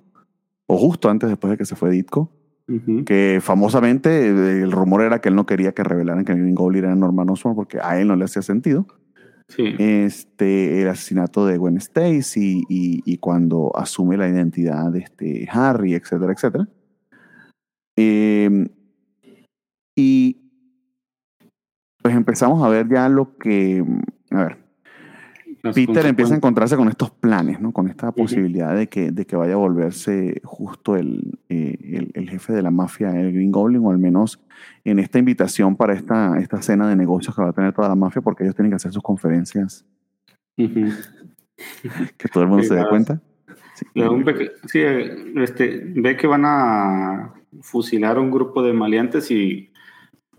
Speaker 1: o justo antes después de que se fue Ditko, Que famosamente eh, el rumor era que él no quería que revelaran que Green Goblin era Norman Osborn porque a él no le hacía sentido.
Speaker 2: Sí.
Speaker 1: Este, el asesinato de Gwen Stacy y, y cuando asume la identidad de este Harry, etcétera, etcétera. Eh, y pues empezamos a ver ya lo que, a ver, Peter empieza a encontrarse con estos planes, ¿no? Con esta posibilidad de que, de que vaya a volverse justo el, eh, el, el jefe de la mafia, el Green Goblin, o al menos en esta invitación para esta, esta cena de negocios que va a tener toda la mafia, porque ellos tienen que hacer sus conferencias, que todo el mundo
Speaker 2: Sí,
Speaker 1: se dé cuenta. Sí.
Speaker 2: Ve sí, este, ve que van a fusilar a un grupo de maleantes y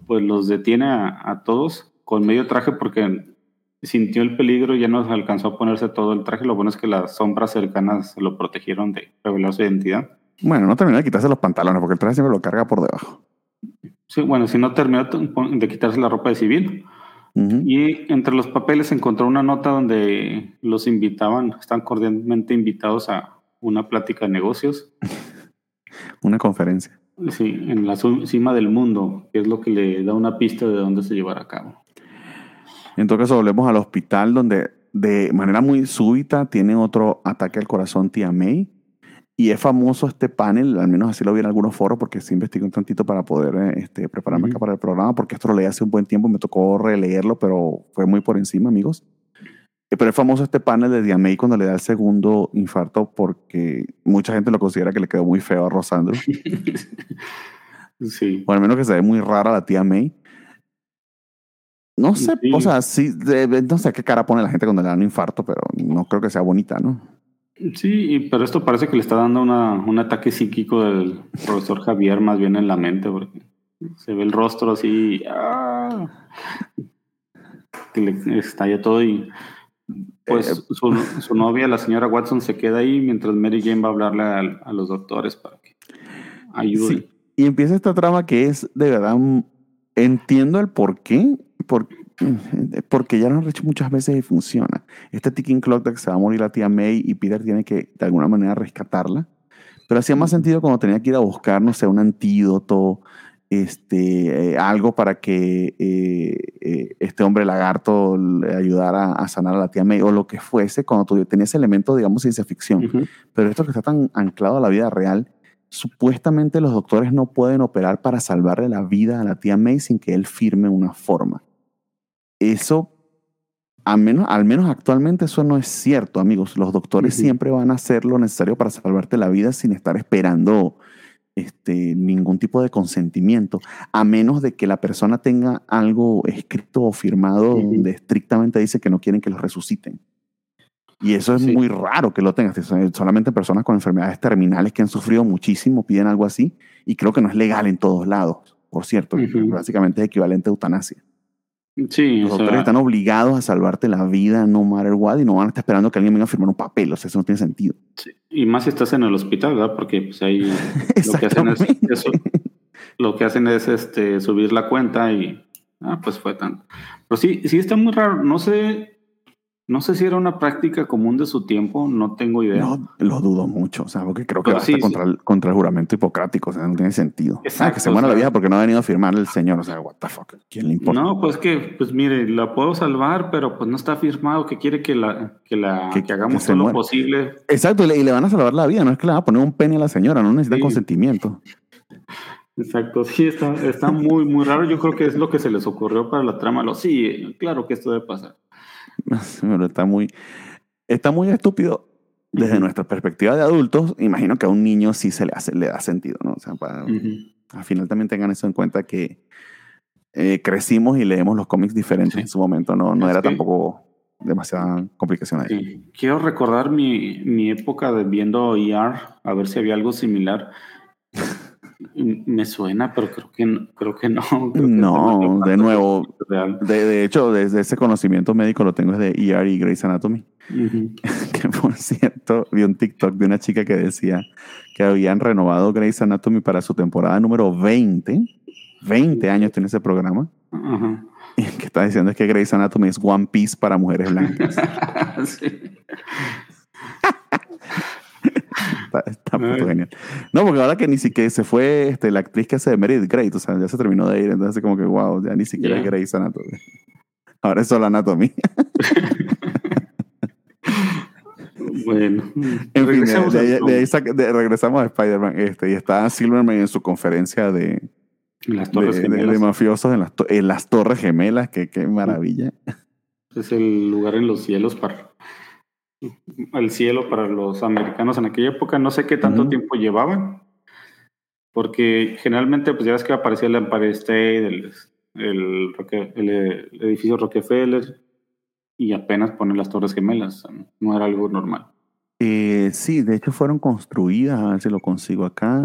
Speaker 2: pues los detiene a, a todos con medio traje porque sintió el peligro y ya no alcanzó a ponerse todo el traje. Lo bueno es que las sombras cercanas lo protegieron de revelar su identidad.
Speaker 1: Bueno, no terminó de quitarse los pantalones, porque el traje siempre lo carga por debajo.
Speaker 2: Sí, bueno, si no terminó de quitarse la ropa de civil. Y entre los papeles encontró una nota donde los invitaban, están cordialmente invitados a una plática de negocios.
Speaker 1: Una conferencia.
Speaker 2: Sí, en la cima del mundo, que es lo que le da una pista de dónde se llevará a cabo.
Speaker 1: En todo caso, volvemos al hospital donde de manera muy súbita tiene otro ataque al corazón tía May. Y es famoso este panel, al menos así lo vi en algunos foros, porque sí investigué un tantito para poder eh, este, prepararme acá para el programa, porque esto lo leí hace un buen tiempo, me tocó releerlo, pero fue muy por encima, amigos. Eh, Pero es famoso este panel de Tia May cuando le da el segundo infarto, porque mucha gente lo considera que le quedó muy feo a Rosandro,
Speaker 2: Sí.
Speaker 1: o al menos que se ve muy rara la tía May. No sé,
Speaker 2: Sí.
Speaker 1: o sea, sí, de- no sé qué cara pone la gente cuando le dan un infarto, pero no creo que sea bonita, ¿no?
Speaker 2: Sí, y- pero esto parece que le está dando una, un ataque psíquico del profesor Javier más bien en la mente, porque se ve el rostro así, ¡ah! que le estalla todo y pues
Speaker 1: Eh,
Speaker 2: su, su novia, la señora Watson, se queda ahí mientras Mary Jane va a hablarle a, a los doctores para que ayuden.
Speaker 1: Sí, y empieza esta trama que es de verdad. Entiendo el por qué, por- porque ya lo han hecho muchas veces y funciona. Este ticking clock de que se va a morir la tía May y Peter tiene que de alguna manera rescatarla. Pero hacía más sentido cuando tenía que ir a buscar, no sé, un antídoto, este, eh, algo para que eh, eh, este hombre lagarto le ayudara a sanar a la tía May o lo que fuese, cuando tú tenías ese elemento, digamos, ciencia ficción.
Speaker 2: Ujú.
Speaker 1: Pero esto que está tan anclado a la vida real, supuestamente los doctores no pueden operar para salvarle la vida a la tía May sin que él firme una forma. Eso, al menos, al menos actualmente, eso no es cierto, amigos. Los doctores siempre van a hacer lo necesario para salvarte la vida sin estar esperando este, ningún tipo de consentimiento, a menos de que la persona tenga algo escrito o firmado
Speaker 2: Ujú.
Speaker 1: donde estrictamente dice que no quieren que los resuciten. Y eso es
Speaker 2: Sí.
Speaker 1: muy raro que lo tengas. Son- Solamente personas con enfermedades terminales que han sufrido muchísimo piden algo así y creo que no es legal en todos lados. Por cierto, básicamente es equivalente a eutanasia.
Speaker 2: Sí,
Speaker 1: Los
Speaker 2: o sea,
Speaker 1: doctores están obligados a salvarte la vida no matter what y no van a estar esperando que alguien venga a firmar un papel. O sea, eso no tiene sentido.
Speaker 2: sí. y más si estás en el hospital, ¿verdad? Porque pues ahí lo que hacen es, eso, lo que hacen es este subir la cuenta y ah, pues fue tanto. Pero sí, sí está muy raro. No sé, no sé si era una práctica común de su tiempo, no tengo idea.
Speaker 1: No, lo dudo mucho, o sea, porque creo que va
Speaker 2: sí,
Speaker 1: contra, el, contra el juramento hipocrático, o sea, no tiene sentido. Ah, que
Speaker 2: Exacto,
Speaker 1: se muera
Speaker 2: o
Speaker 1: la vieja porque no ha venido a firmar el señor, o sea, what the fuck, ¿quién le importa?
Speaker 2: No, pues que, pues mire, la puedo salvar, pero pues no está firmado que quiere que la, que la,
Speaker 1: Que-
Speaker 2: que, hagamos
Speaker 1: que
Speaker 2: todo lo posible.
Speaker 1: Exacto, y le, y le van a salvar la vida, no es que le van a poner un pene a la señora, no necesita
Speaker 2: Sí.
Speaker 1: consentimiento.
Speaker 2: Exacto, sí, está, está muy, muy raro. Yo creo que es lo que se les ocurrió para la trama. Lo, sí, claro que esto debe pasar.
Speaker 1: Pero está muy, está muy estúpido desde
Speaker 2: Ujú.
Speaker 1: nuestra perspectiva de adultos. Imagino que a un niño sí se le hace, le da sentido, ¿no? O sea, para,
Speaker 2: Ujú.
Speaker 1: al final también tengan eso en cuenta que eh, crecimos y leemos los cómics diferentes
Speaker 2: Sí.
Speaker 1: en su momento, no, no
Speaker 2: Es
Speaker 1: era
Speaker 2: que-
Speaker 1: tampoco demasiada complicación ahí.
Speaker 2: Sí. Quiero recordar mi, mi época de viendo ER, a ver si había algo similar. Y Me suena, pero creo que no. Creo que no, Creo que
Speaker 1: No, de nuevo. De, de hecho, desde ese conocimiento médico lo tengo desde ER y Grey's Anatomy.
Speaker 2: Ujú.
Speaker 1: Que por cierto, vi un TikTok de una chica que decía que habían renovado Grey's Anatomy para su temporada número 20 20 años tiene ese programa.
Speaker 2: Ajá.
Speaker 1: Y lo que está diciendo es que Grey's Anatomy es One Piece para mujeres blancas.
Speaker 2: Sí.
Speaker 1: Está, está puto genial. No, porque ahora que ni siquiera se fue este, la actriz que hace de Meredith Grey, o sea, ya se terminó de ir, entonces como que wow, ya ni siquiera
Speaker 2: Ya.
Speaker 1: es Grey's Anatomy. Ahora es solo Anatomy.
Speaker 2: Bueno.
Speaker 1: En fin, de, de de ahí de- regresamos a Spider-Man este, y está Silverman en su conferencia de,
Speaker 2: Las Torres
Speaker 1: de-
Speaker 2: Gemelas.
Speaker 1: de mafiosos en las, en las Torres Gemelas, que qué maravilla.
Speaker 2: Es el lugar en los cielos para el cielo para los americanos en aquella época. No sé qué tanto tiempo llevaban, porque generalmente, pues ya ves que aparecía el Empire State, el, el, Roque- el, edificio Rockefeller, y apenas ponen las Torres Gemelas. No era algo normal.
Speaker 1: Eh, sí, de hecho fueron construidas, a ver si lo consigo acá.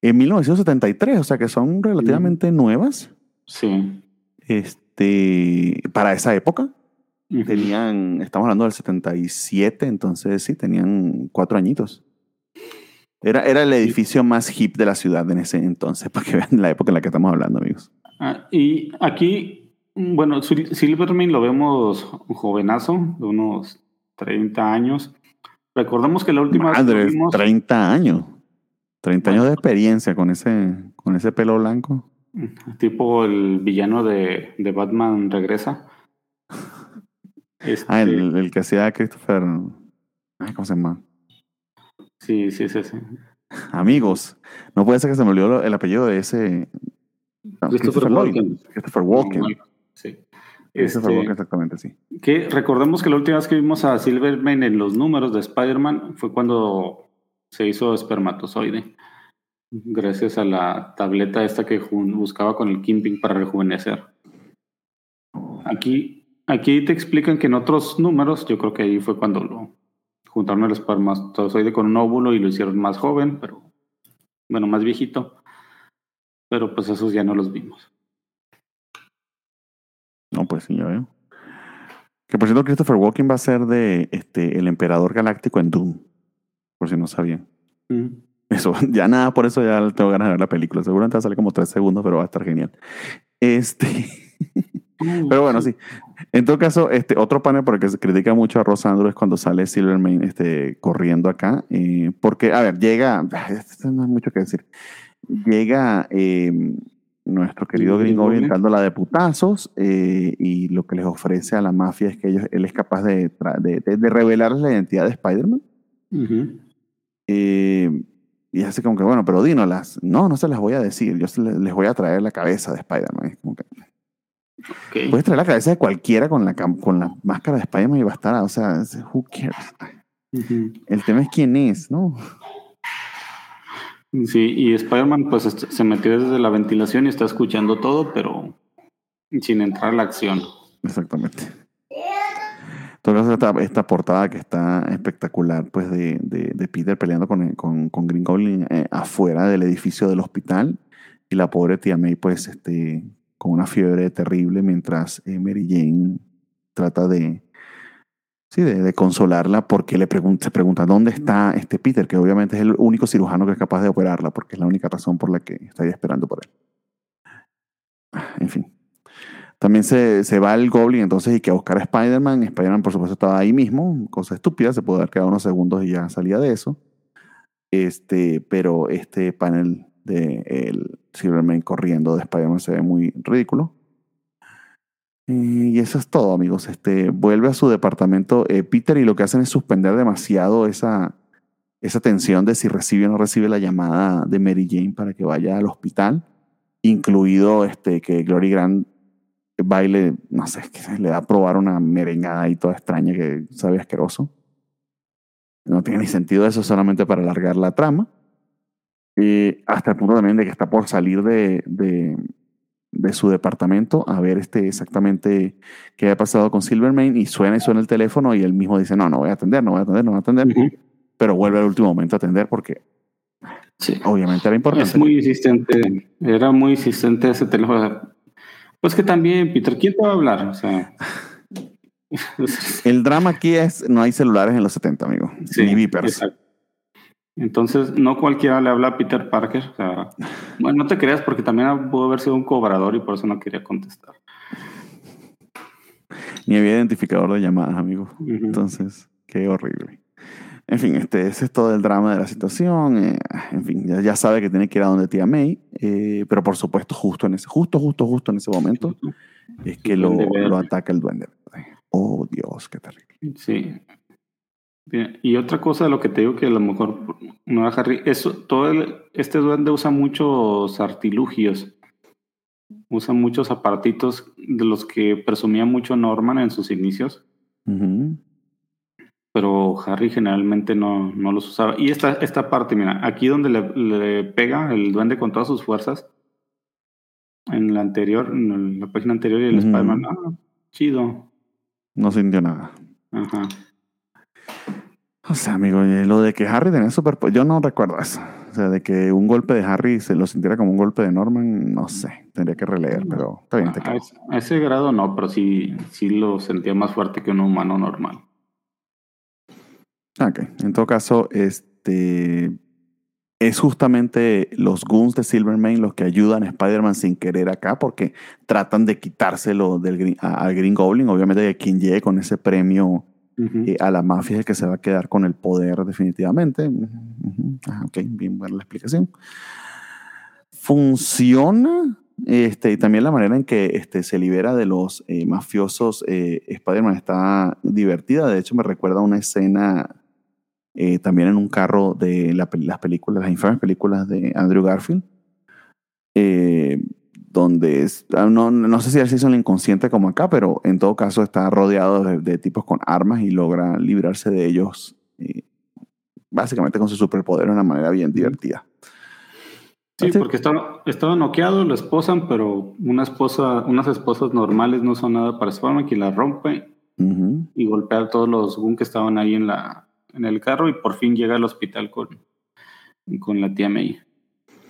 Speaker 1: En 1973, o sea que son relativamente nuevas.
Speaker 2: Sí.
Speaker 1: Este, para esa época. Tenían, estamos hablando del 77, entonces sí, tenían cuatro añitos. Era, era el edificio más hip de la ciudad en ese entonces, para que vean la época en la que estamos hablando, amigos.
Speaker 2: Ah, y aquí, bueno, Sil- Silverman lo vemos jovenazo, de unos 30 años. Recordemos que la última vez
Speaker 1: Madre,
Speaker 2: lo vimos,
Speaker 1: 30 años. 30 años de experiencia con ese, con ese pelo blanco.
Speaker 2: tipo el villano de, de Batman regresa. Este,
Speaker 1: Ah, el, el que hacía Christopher. Ay, ¿Cómo se llama?
Speaker 2: Sí, sí, sí, sí.
Speaker 1: Amigos. No puede ser que se me olvidó el apellido de ese. no,
Speaker 2: Christopher. Walken.
Speaker 1: Christopher Walken.
Speaker 2: Sí.
Speaker 1: Christopher
Speaker 2: Este,
Speaker 1: Walken, exactamente, sí.
Speaker 2: que recordemos que la última vez que vimos a Silverman en los números de Spider-Man fue cuando se hizo espermatozoide. Gracias a la tableta esta que buscaba con el Kimping para rejuvenecer. Aquí, aquí te explican que en otros números, yo creo que ahí fue cuando lo juntaron el espermatozoide con un óvulo y lo hicieron más joven, pero bueno, más viejito. Pero pues esos ya no los vimos.
Speaker 1: No, pues sí, ya veo. Que por cierto, Christopher Walken va a ser de este, el emperador galáctico en Doom. Por si no sabían.
Speaker 2: Mm.
Speaker 1: Eso, ya nada, por eso ya tengo ganas de ver la película. Seguramente va a salir como tres segundos, pero va a estar genial. Este. Pero bueno, sí. En todo caso, este otro panel por el que se critica mucho a Rosandro es cuando sale Silverman este, corriendo acá. eh, porque, a ver, llega. No hay mucho que decir. Llega eh, nuestro querido Goblin
Speaker 2: Goblin.
Speaker 1: dándola de putazos eh, y lo que les ofrece a la mafia es que ellos, él es capaz de, de, de, de revelarles la identidad de Spider-Man. Eh, y hace como que, bueno, pero dínolas. No, no se las voy a decir. Yo les voy a traer la cabeza de Spider-Man. Es como que, Puedes traer la cabeza de cualquiera con la, con la máscara de Spider-Man y bastará. O sea, who cares? El tema es quién es, ¿no?
Speaker 2: Sí, y Spider-Man pues se metió desde la ventilación y está escuchando todo, pero sin entrar a la acción.
Speaker 1: Exactamente. En todo esta, esta portada que está espectacular, pues, de, de, de Peter peleando con, con, con Green Goblin eh, afuera del edificio del hospital y la pobre tía May, pues, este, con una fiebre terrible mientras eh, Mary Jane trata de, sí, de, consolarla porque le se pregunta dónde está este Peter, que obviamente es el único cirujano que es capaz de operarla, porque es la única razón por la que estaría esperando por él. Ah, En fin. También se, se va el Goblin entonces y que a buscar a Spider-Man. Spider-Man, por supuesto, estaba ahí mismo. Cosa estúpida, se pudo haber quedado unos segundos y ya salía de eso. Este, pero este panel de el Silverman corriendo de Spider-Man se ve muy ridículo. Y eso es todo, amigos. Este, vuelve a su departamento eh, Peter y lo que hacen es suspender demasiado esa, esa tensión de si recibe o no recibe la llamada de Mary Jane para que vaya al hospital, incluido este, que Glory Grant baile, no sé, le da a probar una merengada ahí toda extraña que sabe asqueroso. No tiene ni sentido eso, solamente para alargar la trama. Y hasta el punto también de que está por salir de, de, de su departamento a ver este exactamente qué ha pasado con Silverman y suena y suena el teléfono y él mismo dice, no, no voy a atender, no voy a atender, no voy a atender, pero vuelve al último momento a atender porque
Speaker 2: Sí.
Speaker 1: obviamente era importante.
Speaker 2: Es muy insistente. Era muy insistente ese teléfono. Pues que también, Peter, ¿quién te va a hablar? O sea.
Speaker 1: El drama aquí es, no hay celulares en los 70, amigo,
Speaker 2: sí,
Speaker 1: ni vipers.
Speaker 2: exacto. Entonces, no cualquiera le habla a Peter Parker. O sea, bueno, no te creas porque también pudo haber sido un cobrador y por eso no quería contestar.
Speaker 1: Ni había identificador de llamadas, amigo.
Speaker 2: Ujú.
Speaker 1: Entonces, qué horrible. En fin, este, ese es todo el drama de la situación. eh, en fin, ya, ya sabe que tiene que ir a donde tía May. eh, pero por supuesto, justo en ese, justo, justo, justo en ese momento, es que lo, lo ataca el duende. Oh, Dios, qué terrible.
Speaker 2: Sí. Bien, Y otra cosa de lo que te digo que a lo mejor no va Harry, eso, todo el- este duende usa muchos artilugios. Usa muchos aparatitos de los que presumía mucho Norman en sus inicios, pero Harry generalmente no, no los usaba. Y esta, esta parte, mira, aquí donde le, le pega el duende con todas sus fuerzas, en la anterior, en la página anterior y el
Speaker 1: Ujú.
Speaker 2: Spider-Man, ah, chido.
Speaker 1: No sintió nada.
Speaker 2: Ajá.
Speaker 1: O sea, amigo, eh, lo de que Harry tenía super... Yo no recuerdo eso. O sea, de que un golpe de Harry se lo sintiera como un golpe de Norman, no sé. Tendría que releer, pero está bien, te
Speaker 2: A, ese- a ese grado no, pero sí, sí lo sentía más fuerte que un humano normal.
Speaker 1: Ok, en todo caso, este es justamente los goons de Silvermane los que ayudan a Spider-Man sin querer acá, porque tratan de quitárselo del, al Green Goblin. Obviamente, que quien llegue con ese premio
Speaker 2: Ujú.
Speaker 1: eh, a la mafia que se va a quedar con el poder, definitivamente. Ujú, ujú. Ah, ok, bien buena la explicación. Funciona. Este, y también la manera en que este, se libera de los eh, mafiosos, eh, Spider-Man está divertida. De hecho, me recuerda a una escena eh, también en un carro de la las películas, las infames películas de Andrew Garfield, eh, donde es, ah, no, no sé si él se hizo el inconsciente como acá, pero en todo caso está rodeado de, de tipos con armas y logra librarse de ellos, eh, básicamente con su superpoder de una manera bien divertida.
Speaker 2: Sí, porque estaba, estaba noqueado, lo esposan, pero una esposa, unas esposas normales no son nada para Spider-Man, que la rompe y golpea a todos los Goon que estaban ahí en, la, en el carro y por fin llega al hospital con, con la tía May.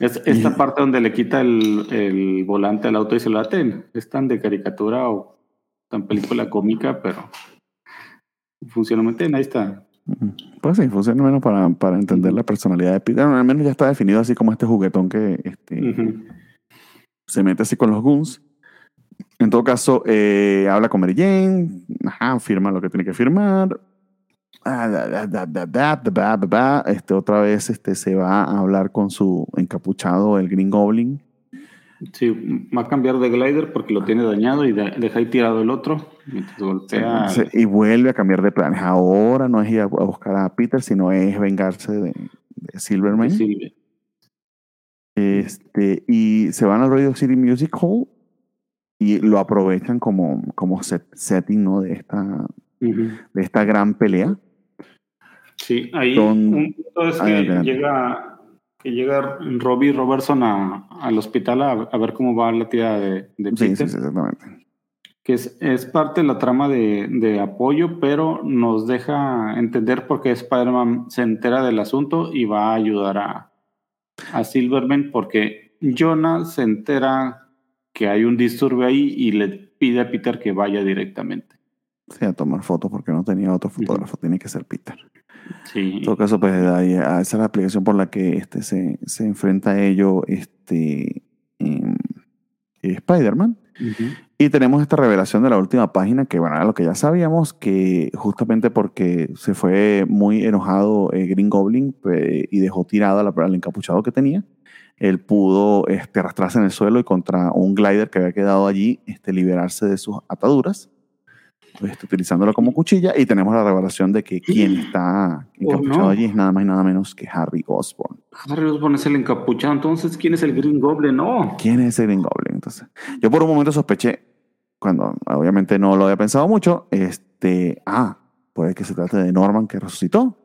Speaker 2: Es esta
Speaker 1: Y-
Speaker 2: parte donde le quita el, el volante al auto y se lo aten. Es tan de caricatura o tan película cómica, pero funciona muy bien. Ahí está.
Speaker 1: Pues sí, funciona menos para, para entender la personalidad de Peter. Al menos ya está definido así como este juguetón que este, se mete así con los goons. En todo caso, eh, habla con Mary Jane, ajá, firma lo que tiene que firmar. Este, otra vez este, se va a hablar con su encapuchado, el Green Goblin.
Speaker 2: Sí, va a cambiar de glider porque lo tiene dañado y de- deja ahí tirado el otro mientras golpea.
Speaker 1: y vuelve a cambiar de planes. Ahora no es ir a, buscar a Peter, sino es vengarse de, de Silverman.
Speaker 2: Sí,
Speaker 1: Este, y se van al Radio City Music Hall y lo aprovechan como, como set- setting ¿no? de, esta, de esta gran pelea.
Speaker 2: Sí, ahí
Speaker 1: Son-
Speaker 2: un punto es
Speaker 1: Ah,
Speaker 2: que llega, que llega Robbie Robertson a- al hospital a, a ver cómo va la tía de, Peter,
Speaker 1: sí, sí, exactamente.
Speaker 2: que es, es parte de la trama de, de apoyo, pero nos deja entender por qué Spider-Man se entera del asunto y va a ayudar a, a Silverman porque Jonah se entera que hay un disturbio ahí y le pide a Peter que vaya directamente.
Speaker 1: Sí, a tomar fotos porque no tenía otro fotógrafo, tiene que ser Peter.
Speaker 2: Sí,
Speaker 1: En todo caso, pues ahí, esa es la aplicación por la que este, se, se enfrenta a ello este, eh, Spider-Man. Y tenemos esta revelación de la última página, que bueno, era lo que ya sabíamos, que justamente porque se fue muy enojado eh, Green Goblin pues, y dejó tirado al, al encapuchado que tenía, él pudo este, arrastrarse en el suelo y contra un glider que había quedado allí, este, liberarse de sus ataduras, este, utilizándolo como cuchilla. Y tenemos la revelación de que quien está encapuchado
Speaker 2: no.
Speaker 1: allí es nada más y nada menos que Harry Osborn.
Speaker 2: Harry Osborn es el encapuchado, entonces ¿quién es el Green Goblin? No.
Speaker 1: ¿Quién es ese Green Goblin? Entonces, yo por un momento sospeché, cuando obviamente no lo había pensado mucho, este, ah, puede que se trate de Norman que resucitó.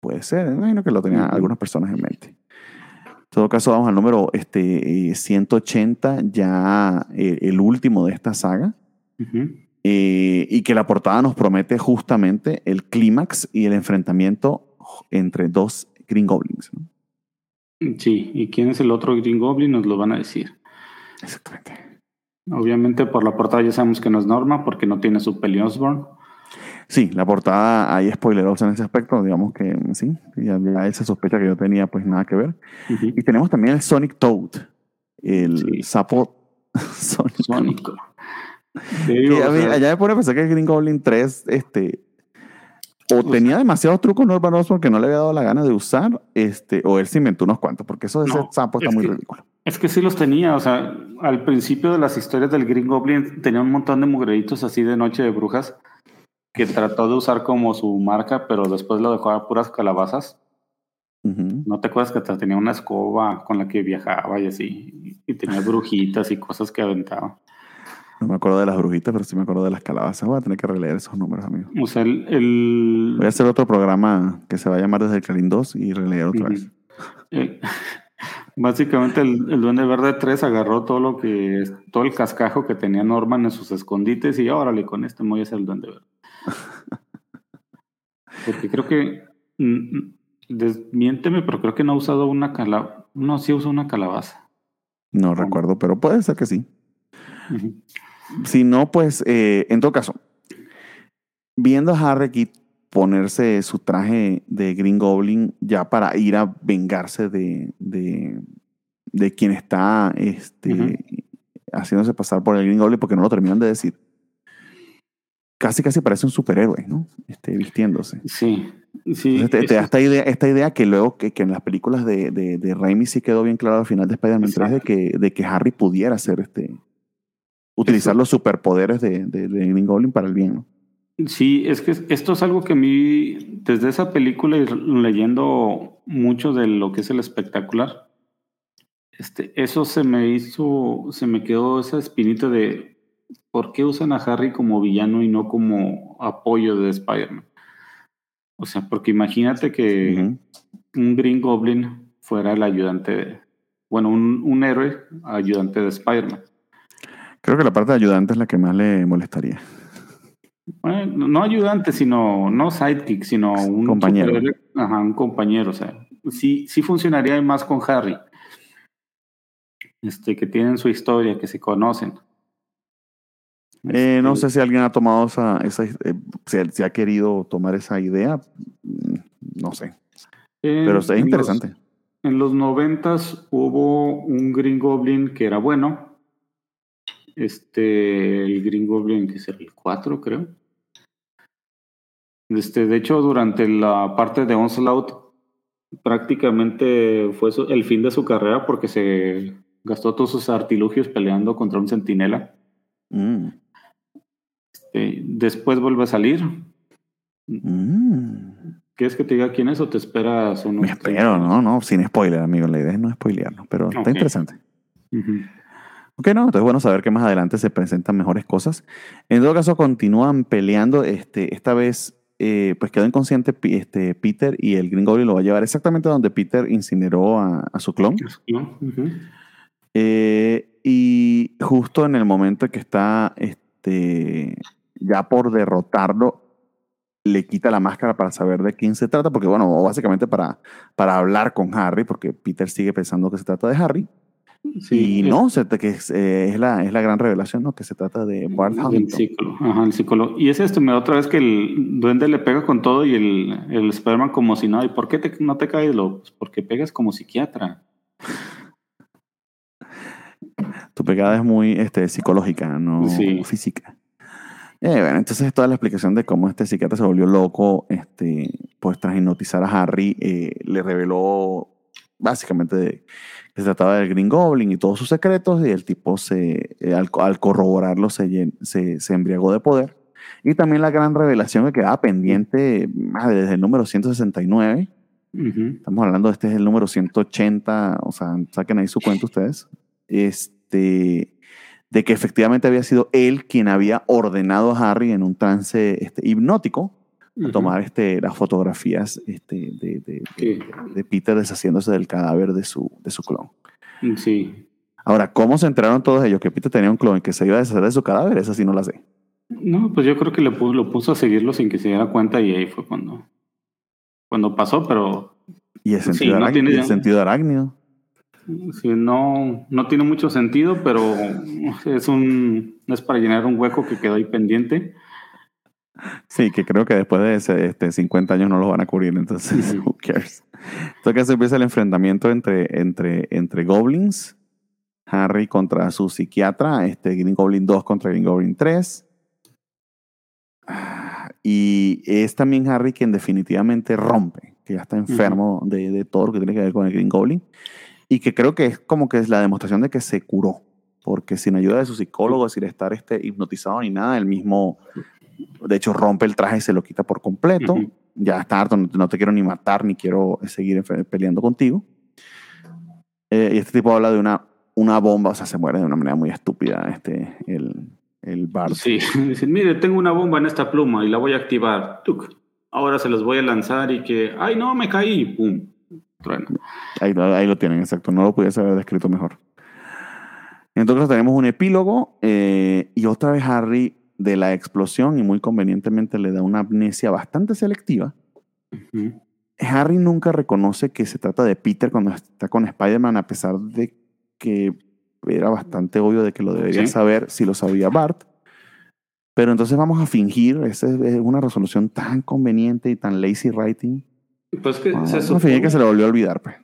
Speaker 1: Puede ser, imagino que lo tenían algunas personas en mente. En todo caso, vamos al número este, eh, 180, ya eh, el último de esta saga,
Speaker 2: Ujú.
Speaker 1: Eh, y que la portada nos promete justamente el clímax y el enfrentamiento entre dos Green Goblins. ¿no?
Speaker 2: Sí, ¿y quién es el otro Green Goblin? Nos lo van a decir.
Speaker 1: Exactamente.
Speaker 2: Obviamente por la portada ya sabemos que no es Norma porque no tiene su peli Osborn.
Speaker 1: Sí, la portada hay spoilerosa en ese aspecto, digamos que sí, ya, ya esa sospecha que yo tenía, pues nada que ver. Y tenemos también el Sonic Toad, el
Speaker 2: Sí.
Speaker 1: sapo Sonic.
Speaker 2: Sónico. Digo,
Speaker 1: a
Speaker 2: o
Speaker 1: mí-
Speaker 2: sea,
Speaker 1: allá me pone a pensar que el Green Goblin 3, este, o
Speaker 2: sea-
Speaker 1: tenía demasiados trucos Norman Osborn que no le había dado la gana de usar, este, o él se inventó unos cuantos, porque eso de ese
Speaker 2: No,
Speaker 1: sapo está
Speaker 2: es
Speaker 1: muy
Speaker 2: que-
Speaker 1: ridículo.
Speaker 2: Es que sí los tenía, o sea, al principio de las historias del Green Goblin tenía un montón de mugreritos así de Noche de Brujas que trató de usar como su marca, pero después lo dejó a puras calabazas. ¿No te acuerdas que tenía una escoba con la que viajaba y así? Y tenía brujitas y cosas que aventaba.
Speaker 1: No me acuerdo de las brujitas, pero sí me acuerdo de las calabazas. Voy a tener que releer esos números, amigo.
Speaker 2: O sea, el... el-
Speaker 1: Voy a hacer otro programa que se va a llamar Desde el Calín 2 y releer otra vez.
Speaker 2: eh, básicamente el, el Duende Verde 3 agarró todo lo que... Todo el cascajo que tenía Norman en sus escondites y órale, con este me voy a hacer el Duende Verde. Porque creo que... mm, mm, Desmiénteme, pero creo que no ha usado una calabaza. No, sí usa una calabaza.
Speaker 1: No recuerdo, pero puede ser que sí.
Speaker 2: Ujú.
Speaker 1: Si no, pues, eh, en todo caso, viendo a Harry aquí ponerse su traje de Green Goblin ya para ir a vengarse de, de, de quien está este, haciéndose pasar por el Green Goblin porque no lo terminan de decir. Casi, casi parece un superhéroe, ¿no? Este, vistiéndose.
Speaker 2: Sí, sí.
Speaker 1: Entonces, te, da esta idea, esta idea que luego que, que en las películas de, de, de Raimi sí quedó bien claro al final de Spider-Man 3 de que, de que Harry pudiera ser este utilizar los superpoderes de, de, de Green Goblin para el bien. ¿no?
Speaker 2: Sí, es que esto es algo que a mí, desde esa película y leyendo mucho de lo que es el espectacular, este, eso se me hizo, se me quedó esa espinita de por qué usan a Harry como villano y no como apoyo de Spider-Man. O sea, porque imagínate que un Green Goblin fuera el ayudante, de- bueno, un, un héroe ayudante de Spider-Man.
Speaker 1: Creo que la parte de ayudante es la que más le molestaría.
Speaker 2: Bueno, no ayudante, sino, no sidekick, sino un
Speaker 1: Compañero.
Speaker 2: Ajá, un compañero. O sea, sí, sí funcionaría más con Harry. Este, que tienen su historia, que se conocen.
Speaker 1: Eh, no
Speaker 2: Este,
Speaker 1: sé si alguien ha tomado esa, esa eh, si, si ha querido tomar esa idea, mm, no sé,
Speaker 2: eh,
Speaker 1: pero
Speaker 2: los-
Speaker 1: interesante.
Speaker 2: En los noventas hubo un Green Goblin que era bueno. Este, el Green Goblin, que es el 4, creo. Este, de hecho, durante la parte de Onslaught, prácticamente fue el fin de su carrera porque se gastó todos sus artilugios peleando contra un centinela.
Speaker 1: Mm,
Speaker 2: Este, después vuelve a salir.
Speaker 1: mm.
Speaker 2: ¿Quieres que te diga quién es o te esperas unos
Speaker 1: Me espero, no, no, sin spoiler, amigo. La idea es no spoilearlo, pero está interesante.
Speaker 2: Ujú.
Speaker 1: Ok, no, entonces bueno saber que más adelante se presentan mejores cosas. En todo caso, continúan peleando. Este, esta vez, eh, pues quedó inconsciente este, Peter y el Green Goblin lo va a llevar exactamente donde Peter incineró a, a su clon.
Speaker 2: ¿No? Ujú.
Speaker 1: Eh, y justo en el momento en que está este, ya por derrotarlo, le quita la máscara para saber de quién se trata, porque bueno, básicamente para, para hablar con Harry, porque Peter sigue pensando que se trata de Harry.
Speaker 2: Sí,
Speaker 1: y
Speaker 2: es-
Speaker 1: no, se, que es, eh, es, la, es la gran revelación, ¿no? Que se trata de Bart Hamilton.
Speaker 2: psicólogo. Ajá, el psicólogo. Y es esto, me da otra vez que el duende le pega con todo y el, el Spider-Man como si no. ¿Y por qué te- no te caes? Lo, pues porque pegas como psiquiatra.
Speaker 1: Tu pegada es muy este, psicológica, no
Speaker 2: Sí.
Speaker 1: física. Eh, bueno, entonces toda la explicación de cómo este psiquiatra se volvió loco, este, pues tras hipnotizar a Harry, eh, le reveló básicamente se trataba del Green Goblin y todos sus secretos, y el tipo se, eh, al, al corroborarlo se, se, se embriagó de poder. Y también la gran revelación que quedaba pendiente ah, desde el número 169,
Speaker 2: Ujú.
Speaker 1: Estamos hablando, este es el número 180, o sea, saquen ahí su cuenta ustedes. Este, de que efectivamente había sido él quien había ordenado a Harry en un trance este, hipnótico a tomar este, las fotografías este, de, de-
Speaker 2: Sí.
Speaker 1: de Peter deshaciéndose del cadáver de su, de su clon.
Speaker 2: Sí.
Speaker 1: Ahora, ¿cómo se enteraron todos ellos que Peter tenía un clon y que se iba a deshacer de su cadáver? Esa sí no la sé.
Speaker 2: No, pues yo creo que le puso, lo puso a seguirlo sin que se diera cuenta y ahí fue cuando, cuando pasó, pero
Speaker 1: Y el
Speaker 2: Sí,
Speaker 1: sentido,
Speaker 2: no
Speaker 1: arácnido,
Speaker 2: tiene
Speaker 1: el sentido arácnido.
Speaker 2: sí, no, no tiene mucho sentido, pero es un es para llenar un hueco que quedó ahí pendiente.
Speaker 1: Sí, que creo que después de ese, este, 50 años no los van a cubrir, entonces, who cares. Entonces, empieza el enfrentamiento entre, entre, entre goblins. Harry contra su psiquiatra, este, Green Goblin 2 contra Green Goblin 3. Y es también Harry quien definitivamente rompe, que ya está enfermo de, de todo lo que tiene que ver con el Green Goblin. Y que creo que es como que es la demostración de que se curó. Porque sin ayuda de su psicólogo, sin estar este, hipnotizado ni nada, él mismo, de hecho, rompe el traje y se lo quita por completo.
Speaker 2: Ujú.
Speaker 1: Ya está harto, no, no te quiero ni matar, ni quiero seguir peleando contigo. Eh, y este tipo habla de una, una bomba, o sea, se muere de una manera muy estúpida este, el, el Bard.
Speaker 2: Sí, dicen, mire, tengo una bomba en esta pluma y la voy a activar. Tuc. Ahora se los voy a lanzar y que, ay, no, me caí. Pum. Trueno.
Speaker 1: Ahí, ahí lo tienen, exacto. No lo pudiese haber descrito mejor. Entonces tenemos un epílogo eh, y otra vez Harry de la explosión y muy convenientemente le da una amnesia bastante selectiva. Harry nunca reconoce que se trata de Peter cuando está con Spider-Man a pesar de que era bastante obvio de que lo debería
Speaker 2: Sí.
Speaker 1: saber si lo sabía Bart. Pero entonces vamos a fingir, esa es una resolución tan conveniente y tan lazy writing.
Speaker 2: Pues que se
Speaker 1: fingir que
Speaker 2: supone,
Speaker 1: se le volvió a olvidar. Pues.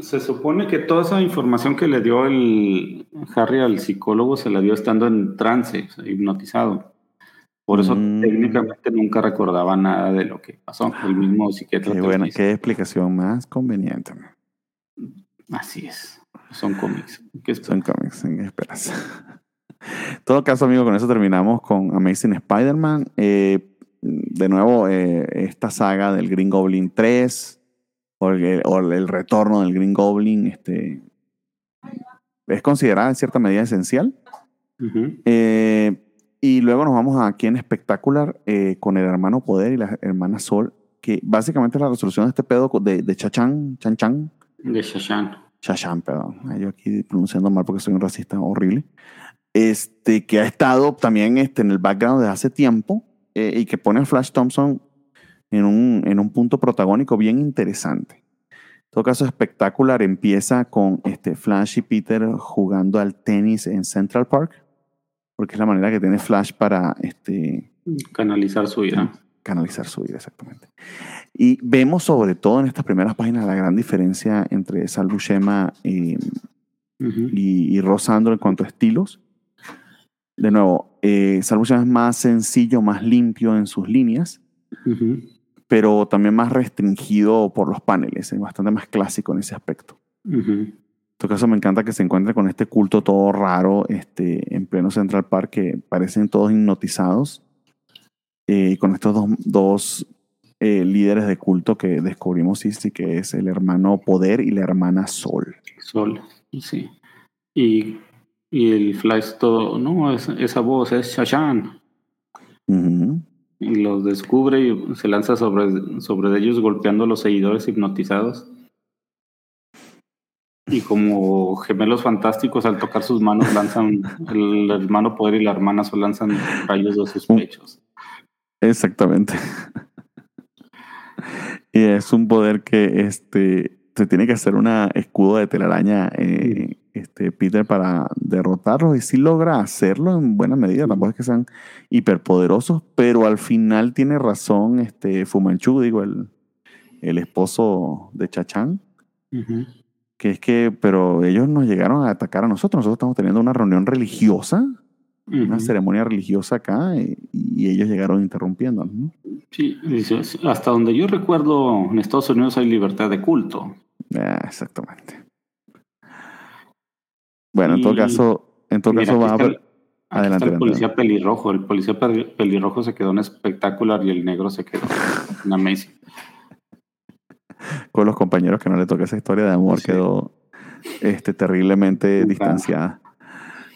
Speaker 2: se supone que toda esa información que le dio el Harry al psicólogo se la dio estando en trance, hipnotizado. Por eso
Speaker 1: Mm.
Speaker 2: técnicamente nunca recordaba nada de lo que pasó. El mismo psiquiatra.
Speaker 1: Qué buena, qué explicación más conveniente.
Speaker 2: Así es. Son cómics. ¿Qué es-
Speaker 1: Son cómics, en esperas. En todo caso, amigo, con eso terminamos con Amazing Spider-Man. Eh, de nuevo, eh, esta saga del Green Goblin 3 o el, o el retorno del Green Goblin este, es considerada en cierta medida esencial. Eh, y luego nos vamos aquí en espectacular eh, con el hermano Poder y la hermana Sol, que básicamente es la resolución de este pedo de, de Chachan, Chan Chan,
Speaker 2: De Shashan.
Speaker 1: Shashan, perdón. Yo aquí pronunciando mal porque soy un racista horrible. Este, que ha estado también este, en el background desde hace tiempo eh, y que pone a Flash Thompson en un, en un punto protagónico bien interesante. En todo caso, espectacular empieza con este, Flash y Peter jugando al tenis en Central Park, porque es la manera que tiene Flash para este,
Speaker 2: Canalizar su ira.
Speaker 1: canalizar su vida, exactamente. Y vemos sobre todo en estas primeras páginas la gran diferencia entre Sal Buscema y,
Speaker 2: Ujú.
Speaker 1: y, y Rosandro en cuanto a estilos. De nuevo, eh, Sal Buscema es más sencillo, más limpio en sus líneas,
Speaker 2: Ujú.
Speaker 1: pero también más restringido por los paneles, es bastante más clásico en ese aspecto.
Speaker 2: Ujú.
Speaker 1: En todo caso, me encanta que se encuentre con este culto todo raro este, en pleno Central Park, que parecen todos hipnotizados, eh, y con estos dos, dos eh, líderes de culto que descubrimos, sí, sí, que es el hermano Poder y la hermana Sol.
Speaker 2: Sol, sí. Y, y el Flash todo, no, es- esa voz es Shashan. Y los descubre y se lanza sobre, sobre ellos golpeando a los seguidores hipnotizados. Y como gemelos fantásticos al tocar sus manos lanzan, el hermano poder y la hermana Sol lanzan rayos de sus pechos.
Speaker 1: Exactamente. y es un poder que este, se tiene que hacer una escudo de telaraña eh, este, Peter para derrotarlos y sí logra hacerlo en buena medida. Tampoco es que sean hiperpoderosos, pero al final tiene razón este, Fumanchu, digo, el, el esposo de Chachán,
Speaker 2: Ujú.
Speaker 1: Que es que, pero ellos nos llegaron a atacar a nosotros. Nosotros estamos teniendo una reunión religiosa, una ceremonia religiosa acá, y, y ellos llegaron interrumpiendo. ¿no?
Speaker 2: Sí, hasta donde yo recuerdo, en Estados Unidos hay libertad de culto.
Speaker 1: Ah, exactamente. Bueno, en todo caso, en todo
Speaker 2: Mira,
Speaker 1: caso va a haber. Adelante,
Speaker 2: está el
Speaker 1: adelante.
Speaker 2: policía pelirrojo. El policía pel- pelirrojo se quedó en espectacular y el negro se quedó en amazing.
Speaker 1: Con los compañeros que no le toca esa historia de amor
Speaker 2: Sí.
Speaker 1: quedó este, terriblemente
Speaker 2: Ajá.
Speaker 1: distanciada.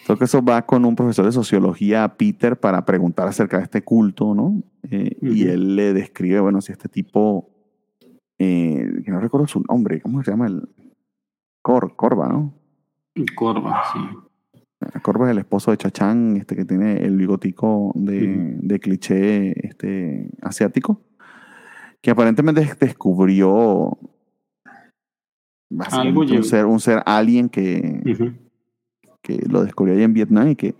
Speaker 1: En todo caso va con un profesor de sociología, Peter, para preguntar acerca de este culto, ¿no? Eh, Y
Speaker 2: Ujú.
Speaker 1: él le describe, bueno, si este tipo, eh, que no recuerdo su nombre, ¿cómo se llama? El Cor, Corva, ¿no?
Speaker 2: Corva, sí.
Speaker 1: Corva es el esposo de Chachán, este que tiene el bigotico de, de cliché este, asiático, que aparentemente des- descubrió
Speaker 2: Algo
Speaker 1: un ser, un ser alien que, que lo descubrió ahí en Vietnam y que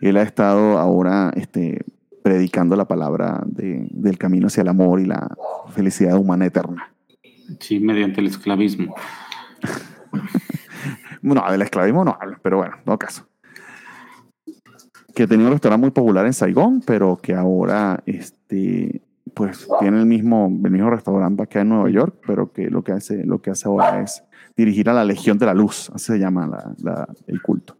Speaker 1: él ha estado ahora este, predicando la palabra de- del camino hacia el amor y la felicidad humana eterna.
Speaker 2: Sí, mediante el esclavismo.
Speaker 1: No, del esclavismo no hablo, pero bueno, en todo caso. Que tenía un restaurante muy popular en Saigón, pero que ahora este, pues tiene el mismo, el mismo restaurante acá en Nueva York, pero que lo que hace, lo que hace ahora es dirigir a la Legión de la Luz, así se llama la- la- el culto.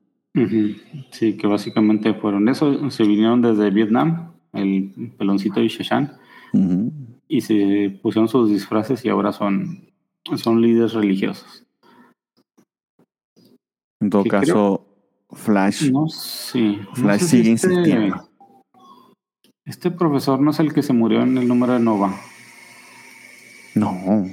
Speaker 2: Sí, que básicamente fueron eso. Se vinieron desde Vietnam, el peloncito y Shashan, y se pusieron sus disfraces y ahora son, son líderes religiosos.
Speaker 1: En todo caso, Flash,
Speaker 2: No sé. no
Speaker 1: Flash
Speaker 2: si
Speaker 1: sigue
Speaker 2: este-
Speaker 1: insistiendo.
Speaker 2: Este profesor no es el que se murió en el número de Nova,
Speaker 1: no,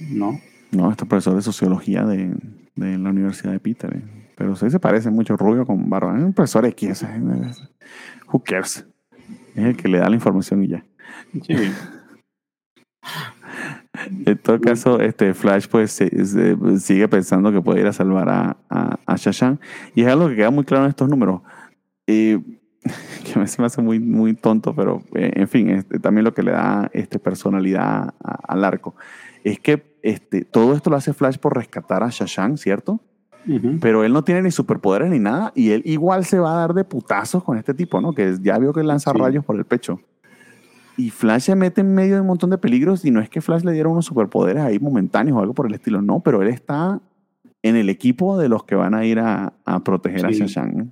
Speaker 2: ¿no?
Speaker 1: no, este profesor de sociología de, de la Universidad de Peter, eh. pero sí se parece mucho rubio con barba. Es un profesor X, ese. who cares? Es el que le da la información y ya.
Speaker 2: Sí.
Speaker 1: En todo caso, este Flash pues se- se- sigue pensando que puede ir a salvar a, a, a Shashan. Y es algo que queda muy claro en estos números. Eh, que se me hace muy, muy tonto, pero eh, en fin, este, también lo que le da este, personalidad a- al arco. Es que este, todo esto lo hace Flash por rescatar a Shashan, ¿cierto? Pero él no tiene ni superpoderes ni nada y él igual se va a dar de putazos con este tipo, ¿no? Que ya vio que lanza
Speaker 2: Sí.
Speaker 1: rayos por el pecho. Y Flash se mete en medio de un montón de peligros y no es que Flash le diera unos superpoderes ahí momentáneos o algo por el estilo, no, pero él está en el equipo de los que van a ir a, a proteger a
Speaker 2: Sí.
Speaker 1: Shashan. ¿no?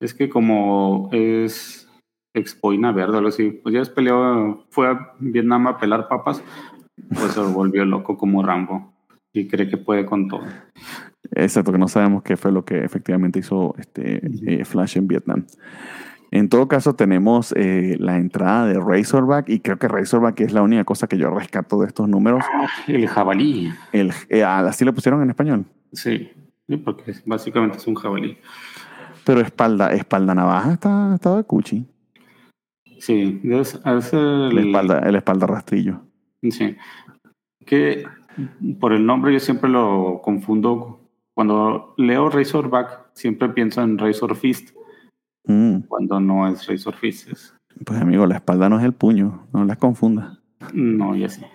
Speaker 2: Es que como es expoina verde o algo así, pues ya es peleó, fue a Vietnam a pelar papas, pues se volvió loco como Rambo y cree que puede con todo.
Speaker 1: Exacto, que no sabemos qué fue lo que efectivamente hizo este, eh, Flash en Vietnam. En todo caso, tenemos eh, la entrada de Razorback y creo que Razorback es la única cosa que yo rescato de estos números.
Speaker 2: El jabalí.
Speaker 1: El, eh, así lo pusieron en español.
Speaker 2: Sí, porque básicamente es un jabalí.
Speaker 1: Pero espalda, espalda navaja está, está de cuchi.
Speaker 2: Sí, es, es el,
Speaker 1: La espalda, el espalda rastrillo.
Speaker 2: Sí. Que por el nombre yo siempre lo confundo. Cuando leo Razorback, siempre pienso en Razor Fist,
Speaker 1: Mm,
Speaker 2: cuando no es Razor Fist. es-
Speaker 1: Pues amigo, la espalda no es el puño, no las confunda.
Speaker 2: no, ya sé.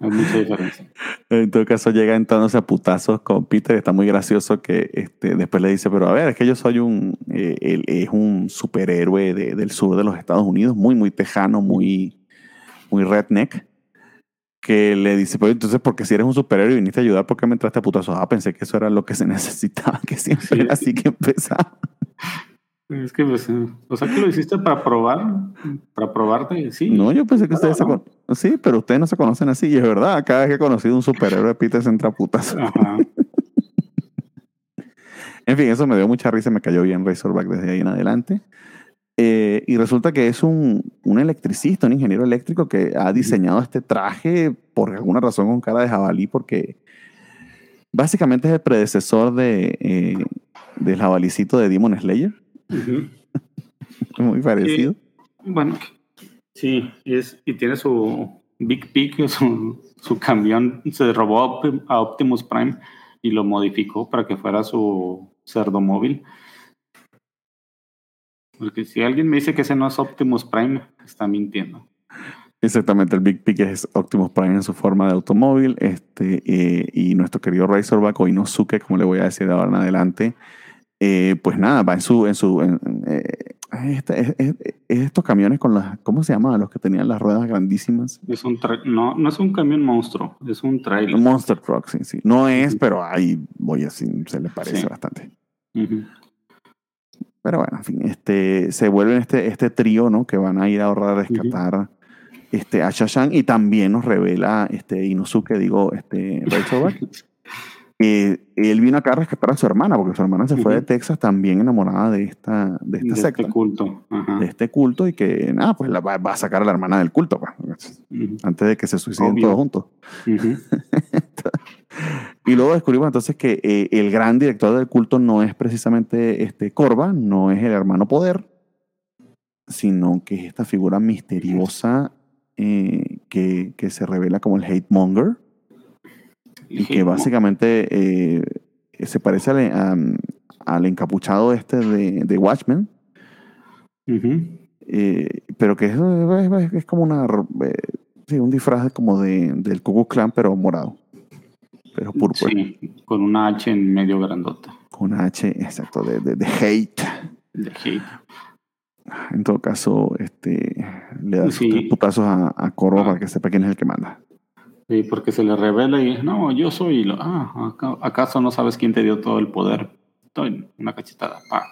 Speaker 2: Hay mucha diferencia.
Speaker 1: En todo caso, llega entrándose a putazos con Peter. Está muy gracioso que este, después le dice, pero a ver, es que yo soy un, eh, él es un superhéroe de- del sur de los Estados Unidos, muy, muy tejano, muy, muy redneck. Que le dice, pero entonces, porque si eres un superhéroe y viniste a ayudar, ¿por qué me entraste a putazos? Ah, pensé que eso era lo que se necesitaba, que siempre
Speaker 2: Sí.
Speaker 1: era así que empezaba.
Speaker 2: Es que, pues, eh, o sea, que lo hiciste para probar, para probarte, sí.
Speaker 1: No, yo pensé que ustedes se
Speaker 2: no.
Speaker 1: con- Sí, pero ustedes no se conocen así. Y es verdad, cada vez que he conocido un superhéroe, Peter se entra a putazos.
Speaker 2: Ajá.
Speaker 1: En fin, eso me dio mucha risa, me cayó bien Razorback desde ahí en adelante. Eh, y resulta que es un, un electricista, un ingeniero eléctrico que ha diseñado este traje por alguna razón con cara de jabalí, porque básicamente es el predecesor de, eh, del jabalicito de Demon Slayer. Muy parecido.
Speaker 2: Bueno, sí, y, es, y tiene su Big Pig, su, su camión, se robó a Optimus Prime y lo modificó para que fuera su cerdo móvil. Porque si alguien me dice que ese no es Optimus Prime, está mintiendo.
Speaker 1: Exactamente, el Big Pig es Optimus Prime en su forma de automóvil. Este, eh, y nuestro querido Razorback o Inosuke, como le voy a decir de ahora en adelante, eh, pues nada, va en su. En su en- eh, este- es, es- es estos camiones con las. ¿Cómo se llamaban? Los que tenían las ruedas grandísimas.
Speaker 2: Es un no, no es un camión monstruo, es un trailer.
Speaker 1: Monster Truck, sí, sí. No es, pero ahí voy así, se le parece
Speaker 2: Sí.
Speaker 1: bastante.
Speaker 2: Ujú.
Speaker 1: Pero bueno, en fin, este, se vuelven este, este trío, ¿no? Que van a ir a ahorrar a rescatar este, a Shashan y también nos revela este, Inosuke, digo, este, Razorback, que él vino acá a rescatar a su hermana, porque su hermana se fue de. Texas también enamorada de esta, de esta
Speaker 2: de
Speaker 1: secta,
Speaker 2: este culto. Ajá.
Speaker 1: de este culto, y que nada, pues la va, va a sacar a la hermana del culto, pues, antes de que se suiciden
Speaker 2: Obvio.
Speaker 1: todos juntos.
Speaker 2: Ujú.
Speaker 1: Y luego descubrimos entonces que eh, el gran director del culto no es precisamente este Corva, no es el hermano Poder, sino que es esta figura misteriosa eh, que, que se revela como el Hate Monger y que básicamente eh, se parece al, am, al encapuchado este de, de Watchmen, eh, pero que es, es- es como una, eh, sí, un disfraz como de, del Ku Klux Klan, pero morado. Pero púrpura.
Speaker 2: Sí, con una H en medio grandota.
Speaker 1: Con una H, exacto, de, de, de hate.
Speaker 2: De hate.
Speaker 1: En todo caso, este, le da sus
Speaker 2: Sí.
Speaker 1: putazos a, a Coro
Speaker 2: Ah.
Speaker 1: para que sepa quién es el que manda.
Speaker 2: Sí, porque se le revela y no, yo soy. lo- Ah, aca- ¿acaso no sabes quién te dio todo el poder? Estoy una cachetada. pa.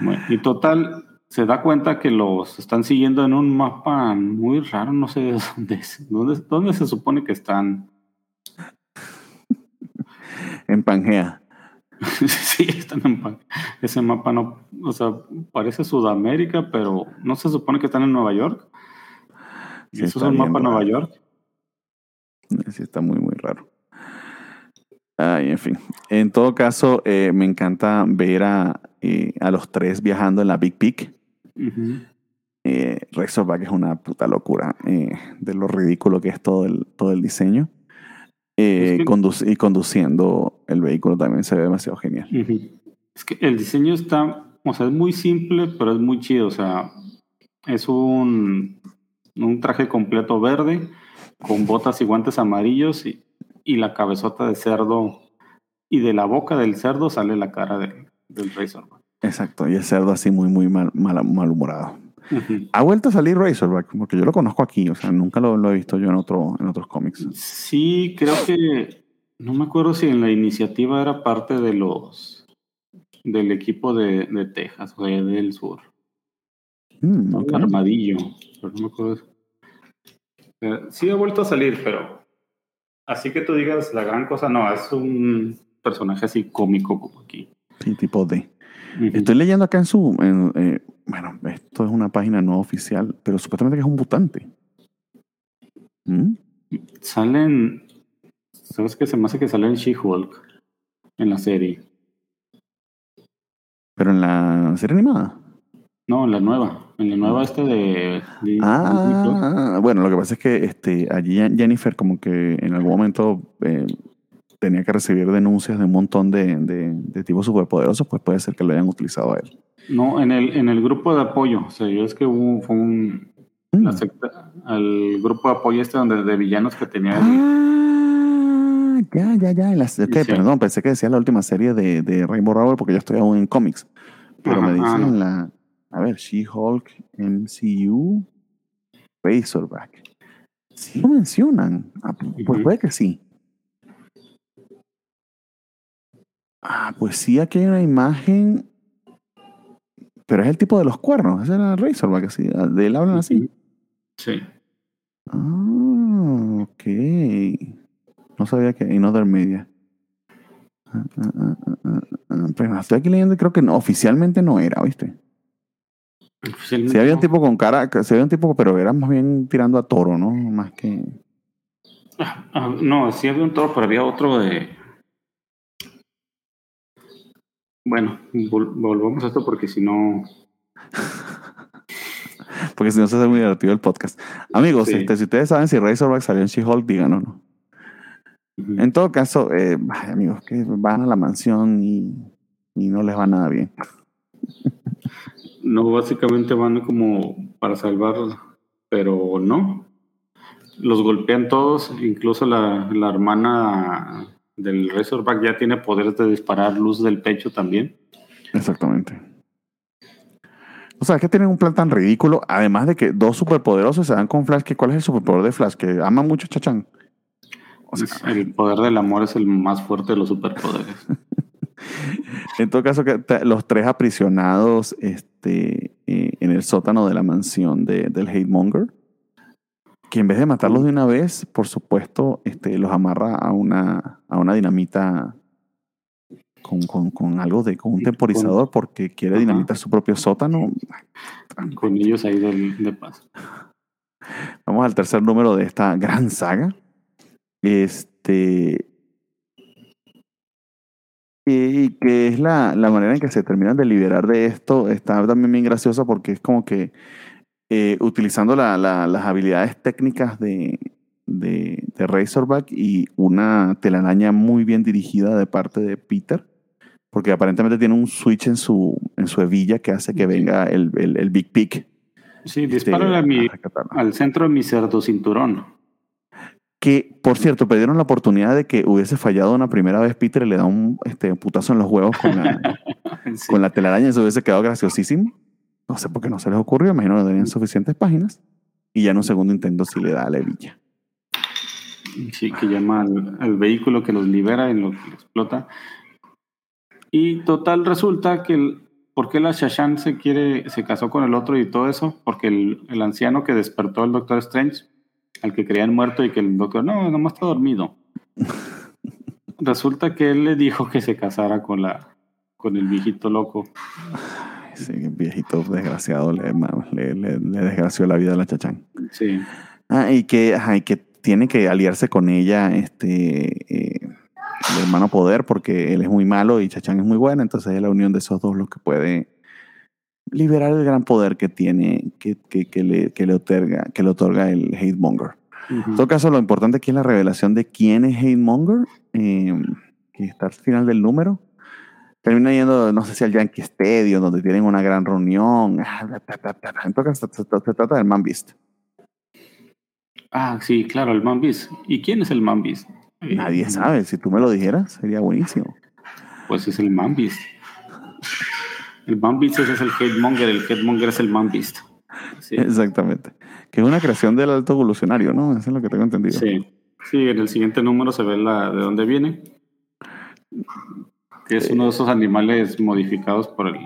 Speaker 2: Bueno, y total, se da cuenta que los están siguiendo en un mapa muy raro, no sé de dónde es. ¿Dónde, dónde se supone que están?
Speaker 1: En Pangea.
Speaker 2: sí, están en pa- ese mapa no, o sea, parece Sudamérica, pero no se supone que están en Nueva York.
Speaker 1: Sí,
Speaker 2: ¿Eso es un mapa Nueva. York?
Speaker 1: Sí, está muy, muy raro. Ay, en fin. En todo caso, eh, me encanta ver a, eh, a los tres viajando en la Big Peak. Eh, Razorback es una puta locura eh, de lo ridículo que es todo el, todo el diseño. Eh,
Speaker 2: Es que-
Speaker 1: conduc- y conduciendo el vehículo también se ve demasiado genial.
Speaker 2: Es que el diseño está, o sea, es muy simple, pero es muy chido. O sea, es un, un traje completo verde con botas y guantes amarillos y, y la cabezota de cerdo. Y de la boca del cerdo sale la cara del, del Razorback.
Speaker 1: Exacto. Y el cerdo así muy, muy mal, mal- malhumorado. Ha vuelto a salir Razorback, porque yo lo conozco aquí, o sea, nunca lo, lo he visto yo en, otro, en otros cómics.
Speaker 2: Sí, creo que no me acuerdo si en la iniciativa era parte de los del equipo de, de Texas, o sea, del sur.
Speaker 1: Mm,
Speaker 2: armadillo, pero no me acuerdo. Eh, sí ha vuelto a salir, pero así que tú digas la gran cosa, no, es un personaje así cómico como aquí.
Speaker 1: Sí, tipo D.
Speaker 2: Ujú.
Speaker 1: Estoy leyendo acá en su. en, eh, bueno, esto es una página no oficial, pero supuestamente que es un mutante. ¿Mm?
Speaker 2: Salen, ¿sabes qué? Se me hace que sale en She-Hulk en la serie.
Speaker 1: Pero en la serie animada.
Speaker 2: No, en la nueva, en la nueva este de... de-
Speaker 1: Ah, bueno, lo que pasa es que este, allí Jen- Jennifer, como que en algún momento eh, tenía que recibir denuncias de un montón de, de, de tipos superpoderosos, pues puede ser que lo hayan utilizado a él.
Speaker 2: No, en el, en el grupo de apoyo, o sea, yo es que hubo, fue un,
Speaker 1: Mm.
Speaker 2: la secta, al grupo de apoyo este donde de villanos que tenía el-
Speaker 1: Ah, ya, ya, ya. en la- ok,
Speaker 2: Sí.
Speaker 1: Perdón, pensé que decía la última serie de, de Rainbow Rowell porque yo estoy aún en cómics. Pero
Speaker 2: Ajá,
Speaker 1: me dicen
Speaker 2: ah, no.
Speaker 1: en la. A ver, She-Hulk, MCU, Razorback. Sí lo mencionan. Ah, pu- pues puede que sí. Ah, pues sí, aquí hay una imagen. Pero es el tipo de los cuernos. Ese era Razorback, así. De él hablan así.
Speaker 2: Sí.
Speaker 1: Ah, ok. No sabía que en Other Media. Ah, ah, ah, ah, ah, ah. Pero estoy aquí leyendo y creo que no, oficialmente no era, ¿viste? Sí había un tipo con cara, sí había un tipo, pero era más bien tirando a toro, ¿no? Más que...
Speaker 2: Ah, ah, no, sí había un toro, pero había otro de. Bueno, vol- volvamos a esto porque si no.
Speaker 1: Porque si no se hace muy divertido el podcast. Amigos,
Speaker 2: Sí.
Speaker 1: este, si ustedes saben si Razorback salió en She-Hulk, díganos, ¿no?
Speaker 2: Ujú.
Speaker 1: En todo caso, eh, ay, amigos, que van a la mansión y, y no les va nada bien.
Speaker 2: No, básicamente van como para salvar, pero no. Los golpean todos, incluso la, la hermana del Razorback ya tiene poderes de disparar luz del pecho también.
Speaker 1: Exactamente. O sea, es que tienen un plan tan ridículo, además de que dos superpoderosos se dan con Flash, que ¿cuál es el superpoder de Flash? Que ama mucho Chachán. O sea,
Speaker 2: El poder del amor es el más fuerte de los superpoderes.
Speaker 1: en todo caso, que los tres aprisionados este, eh, en el sótano de la mansión de- del Hate Monger, que en vez de matarlos de una vez, por supuesto, este, los amarra a una, a una dinamita con, con- con algo de, con un temporizador porque quiere dinamitar su propio sótano.
Speaker 2: Con ellos ahí del- de paz.
Speaker 1: Vamos al tercer número de esta gran saga. Este. Y que es la, la manera en que se terminan de liberar de esto. Está también bien graciosa porque es como que eh, utilizando la- la- las habilidades técnicas de, de, de Razorback y una telaraña muy bien dirigida de parte de Peter, porque aparentemente tiene un switch en su, en su hebilla que hace que venga el, el, el Big Pick.
Speaker 2: Sí,
Speaker 1: este,
Speaker 2: a mi, al centro de mi cerdo cinturón.
Speaker 1: Que, por cierto, perdieron la oportunidad de que hubiese fallado una primera vez Peter y le da un este, putazo en los huevos con la,
Speaker 2: Sí.
Speaker 1: con la telaraña. Eso hubiese quedado graciosísimo. No sé por qué no se les ocurrió. Imagino que tenían suficientes páginas. Y ya en un segundo intento sí le da a la hebilla.
Speaker 2: Sí, que llama al, al vehículo que los libera y lo, lo explota. Y total resulta que el, ¿por qué la Shashan se quiere, se casó con el otro y todo eso? Porque el, el anciano que despertó al Doctor Strange, al que creían muerto y que el doctor, no, nomás está dormido. resulta que él le dijo que se casara con la con el viejito loco.
Speaker 1: Sí, el viejito desgraciado le, le, le- le desgració la vida a la chachán.
Speaker 2: Sí.
Speaker 1: Ah, y que, ajá, y que tiene que aliarse con ella este, eh, el hermano Poder porque él es muy malo y Chachán es muy buena. Entonces es la unión de esos dos lo que puede liberar el gran poder que tiene, que, que, que le, que, le otorga, que le otorga el Hate Monger. En
Speaker 2: Ujú.
Speaker 1: todo caso, lo importante aquí es la revelación de quién es Hate Monger, eh, que está al final del número. Termina yendo, no sé si al Yankee Stadium, donde tienen una gran reunión. Ah. En todo caso, se, se- se trata del Man Beast.
Speaker 2: Ah, sí, claro, el Man Beast. ¿Y quién es el Man Beast? Eh,
Speaker 1: Nadie sabe. Si tú me lo dijeras, sería buenísimo.
Speaker 2: Pues es el Man Beast. El Man es el Headmonger, el Headmonger es el Man Beast. Sí,
Speaker 1: Exactamente. Que es una creación del alto evolucionario, ¿no? Eso es lo que tengo entendido.
Speaker 2: sí. Sí, en el siguiente número se ve la, de dónde viene. Que es uno de esos animales modificados por el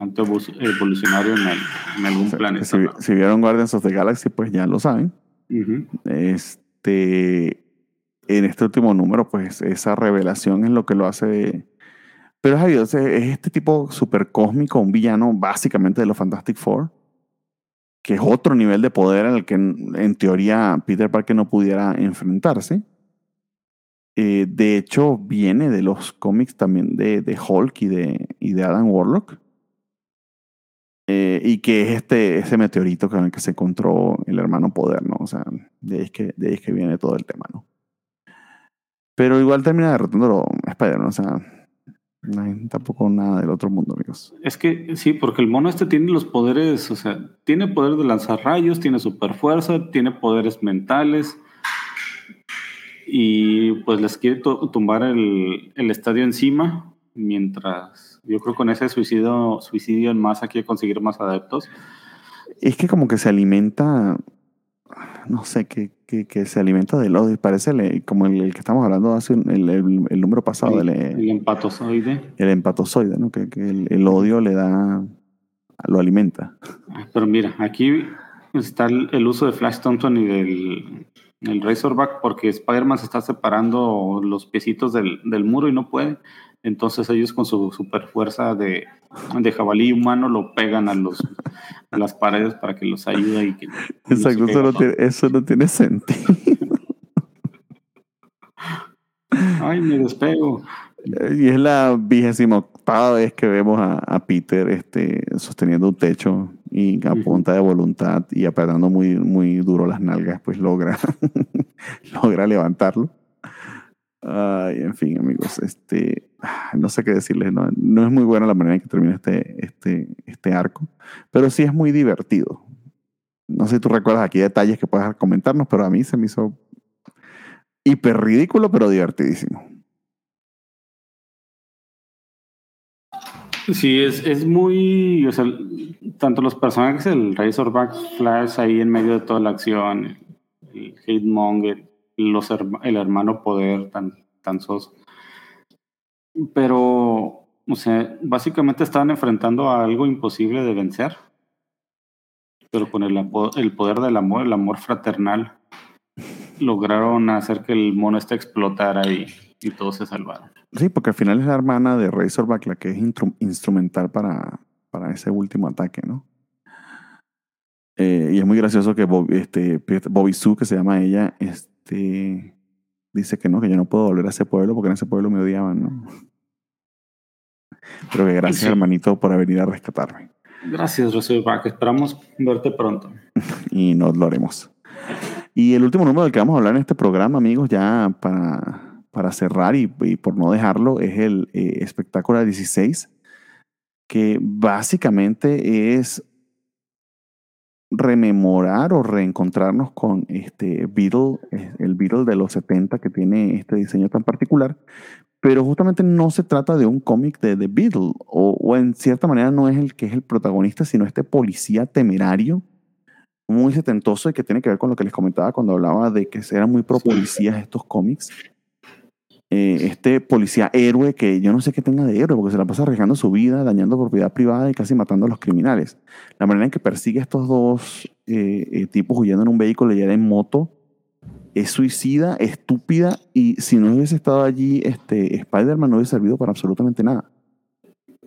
Speaker 2: alto evo- evolucionario en, el- en algún
Speaker 1: O sea,
Speaker 2: planeta.
Speaker 1: si, vieron Guardians of the Galaxy, pues ya lo saben. Este, en este último número, pues esa revelación es lo que lo hace. Pero sea, es este tipo súper cósmico, un villano básicamente de los Fantastic Four, que es otro nivel de poder el que en, teoría Peter Parker no pudiera enfrentarse. Eh, de hecho, viene de los cómics también de, de Hulk y de, y de Adam Warlock. Eh, y que es este, ese meteorito con el que se encontró el hermano Poder, ¿no? O sea, de ahí es que, de ahí es que viene todo el tema, ¿no? Pero igual termina derrotándolo Spider-Man, o sea, no tampoco nada del otro mundo, amigos.
Speaker 2: Es que sí, porque el mono este tiene los poderes, o sea, tiene poder de lanzar rayos, tiene super fuerza, tiene poderes mentales y pues les quiere tumbar el, el estadio encima mientras yo creo con ese suicidio, suicidio en masa quiere conseguir más adeptos.
Speaker 1: Es que como que se alimenta, no sé, que, que, que se alimenta del odio. Parece como el, el que estamos hablando hace un- el, número pasado,
Speaker 2: el,
Speaker 1: el,
Speaker 2: el empatozoide.
Speaker 1: el empatozoide, ¿no? Que, que el, odio le da, lo alimenta.
Speaker 2: Ah, Pero mira, aquí está el, el uso de Flash Thompson y del el Razorback porque Spider-Man se está separando los piecitos del, del muro y no puede. Entonces ellos con su super fuerza de, de jabalí humano lo pegan a, los, a las paredes para que los ayude y que no
Speaker 1: Exacto, eso no, tiene, eso no tiene sentido.
Speaker 2: Ay, me despego.
Speaker 1: Y es la vigésima octava vez que vemos a, a Peter este, sosteniendo un techo y a punta de voluntad y apretando muy, muy duro las nalgas, pues logra, logra levantarlo. Ay, en fin, amigos, este, ah, no sé qué decirles, no, no es muy buena la manera en que termina este, este, este arco, pero sí es muy divertido. No sé si tú recuerdas aquí detalles que puedas comentarnos, pero a mí se me hizo hiper ridículo, pero divertidísimo.
Speaker 2: Sí, es, es muy, o sea, tanto los personajes, el Razorback Flash ahí en medio de toda la acción, el, Hatemonger, los, el hermano poder tan, tan soso. Pero, o sea, básicamente estaban enfrentando a algo imposible de vencer, pero con el, el poder del amor, el amor fraternal, lograron hacer que el mono este explotara y, y todos se salvaron.
Speaker 1: Sí, porque al final es la hermana de Razorback la que es instru- instrumental para, para ese último ataque, ¿no? Eh, y es muy gracioso que Bob- este, Bobby Sue, que se llama ella, este, dice que no, que yo no puedo volver a ese pueblo porque en ese pueblo me odiaban, ¿no? Pero que gracias,
Speaker 2: Sí.
Speaker 1: hermanito, por venir a rescatarme.
Speaker 2: Gracias, Razorback. Esperamos verte pronto.
Speaker 1: Y nos lo haremos. Y el último número del que vamos a hablar en este programa, amigos, ya para, para cerrar y, y por no dejarlo, es el eh, espectáculo 16, que básicamente es rememorar o reencontrarnos con este Beatle, el Beatle de los 70 que tiene este diseño tan particular, pero justamente no se trata de un cómic de The Beatle, o, o, en cierta manera no es el que es el protagonista, sino este policía temerario, muy setentoso y que tiene que ver con lo que les comentaba cuando hablaba de que eran muy pro policías estos cómics. Eh, este policía héroe que yo no sé qué tenga de héroe, porque se la pasa arriesgando su vida, dañando propiedad privada y casi matando a los criminales. La manera en que persigue a estos dos eh, eh, tipos huyendo en un vehículo y en moto es suicida, estúpida, y si no hubiese estado allí, este, Spider-Man no hubiese servido para absolutamente nada.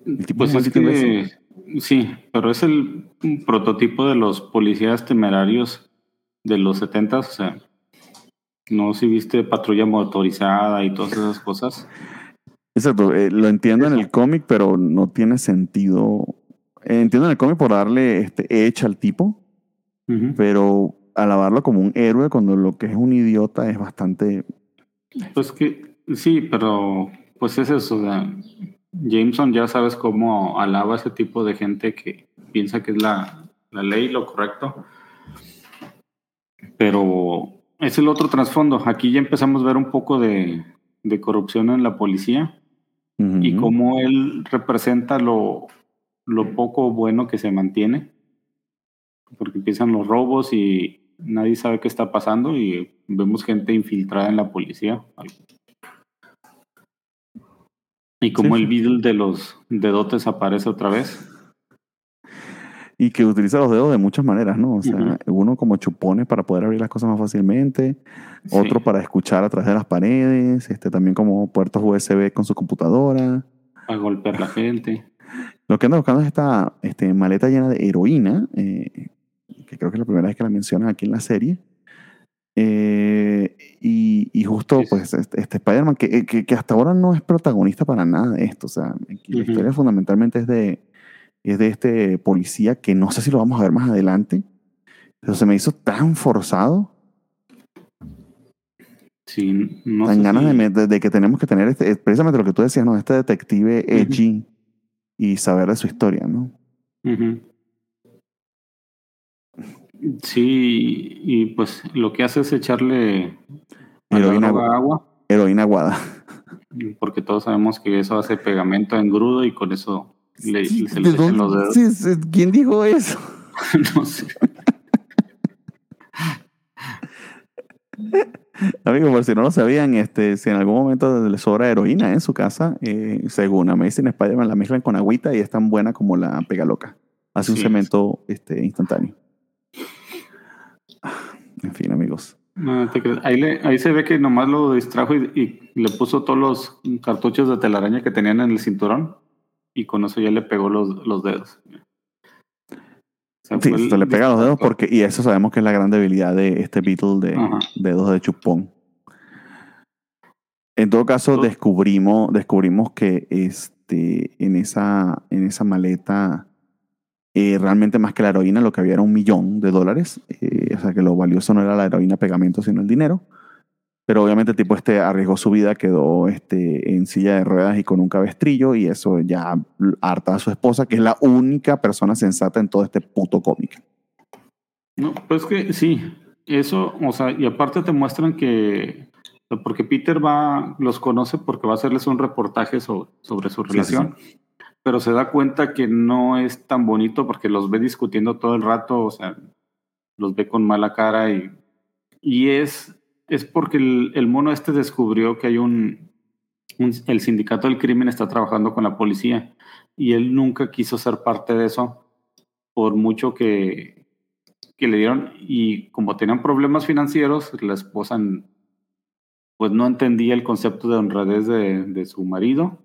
Speaker 2: El tipo pues es que, sí, pero es el prototipo de los policías temerarios de los 70, o sea, no si viste patrulla motorizada y todas esas cosas.
Speaker 1: Exacto, eh, lo entiendo en el cómic, pero no tiene sentido. Eh, entiendo en el cómic por darle este edge al tipo, pero alabarlo como un héroe cuando lo que es un idiota es bastante.
Speaker 2: Pues que sí, pero pues es eso. O sea, Jameson ya sabes cómo alaba a ese tipo de gente que piensa que es la, la ley, lo correcto. Pero es el otro trasfondo. Aquí ya empezamos a ver un poco de, corrupción en la policía y cómo él representa lo, lo poco bueno que se mantiene. Porque empiezan los robos y nadie sabe qué está pasando y vemos gente infiltrada en la policía. Y como el Beatle de los dedotes aparece otra vez
Speaker 1: y que utiliza los dedos de muchas maneras, ¿no? O sea, uno como chupones para poder abrir las cosas más fácilmente, otro para escuchar a través de las paredes, este también como puertos USB con su computadora.
Speaker 2: A golpear a la gente.
Speaker 1: Lo que anda buscando es esta este, maleta llena de heroína, eh, que creo que es la primera vez que la mencionan aquí en la serie. Eh, y, justo, pues, este, este Spider-Man, que, que, hasta ahora no es protagonista para nada de esto. O sea, la historia fundamentalmente es de, es de este policía que no sé si lo vamos a ver más adelante, pero se me hizo tan forzado.
Speaker 2: Sí, no
Speaker 1: tan ganas de, que tenemos que tener este, precisamente lo que tú decías, ¿no? Este detective edgy y saber de su historia, ¿no?
Speaker 2: Sí, y pues lo que hace es echarle heroína agua.
Speaker 1: Heroína aguada.
Speaker 2: Porque todos sabemos que eso hace pegamento en grudo y con eso le, se le los dedos.
Speaker 1: Sí, ¿Quién dijo eso?
Speaker 2: no sé.
Speaker 1: Amigo, por si no lo sabían, este, si en algún momento les sobra heroína en su casa, eh, según Amazing Spider-Man la mezclan con agüita y es tan buena como la pega loca. Hace un cemento este, instantáneo. En fin, amigos.
Speaker 2: ahí, ahí, se ve que nomás lo distrajo y, le puso todos los cartuchos de telaraña que tenían en el cinturón y con eso ya le pegó los, los dedos.
Speaker 1: sí, se le pega los dedos porque, y eso sabemos que es la gran debilidad de este Beetle de dedos de chupón. En todo caso, descubrimos, descubrimos que este, en, esa, en esa maleta, eh, realmente más que la heroína, lo que había era un millón de dólares. Eh, o sea que lo valioso no era la heroína pegamento, sino el dinero. Pero obviamente el tipo este arriesgó su vida, quedó este, en silla de ruedas y con un cabestrillo y eso ya harta a su esposa, que es la única persona sensata en todo este puto cómic.
Speaker 2: No, pues que sí, eso, o sea, y aparte te muestran que, porque Peter va, los conoce porque va a hacerles un reportaje sobre, sobre su relación, pero se da cuenta que no es tan bonito porque los ve discutiendo todo el rato, o sea, los ve con mala cara y, y es es porque el, mono este descubrió que hay un, el sindicato del crimen está trabajando con la policía y él nunca quiso ser parte de eso por mucho que, que le dieron. Y como tenían problemas financieros la esposa pues no entendía el concepto de honradez de, de su marido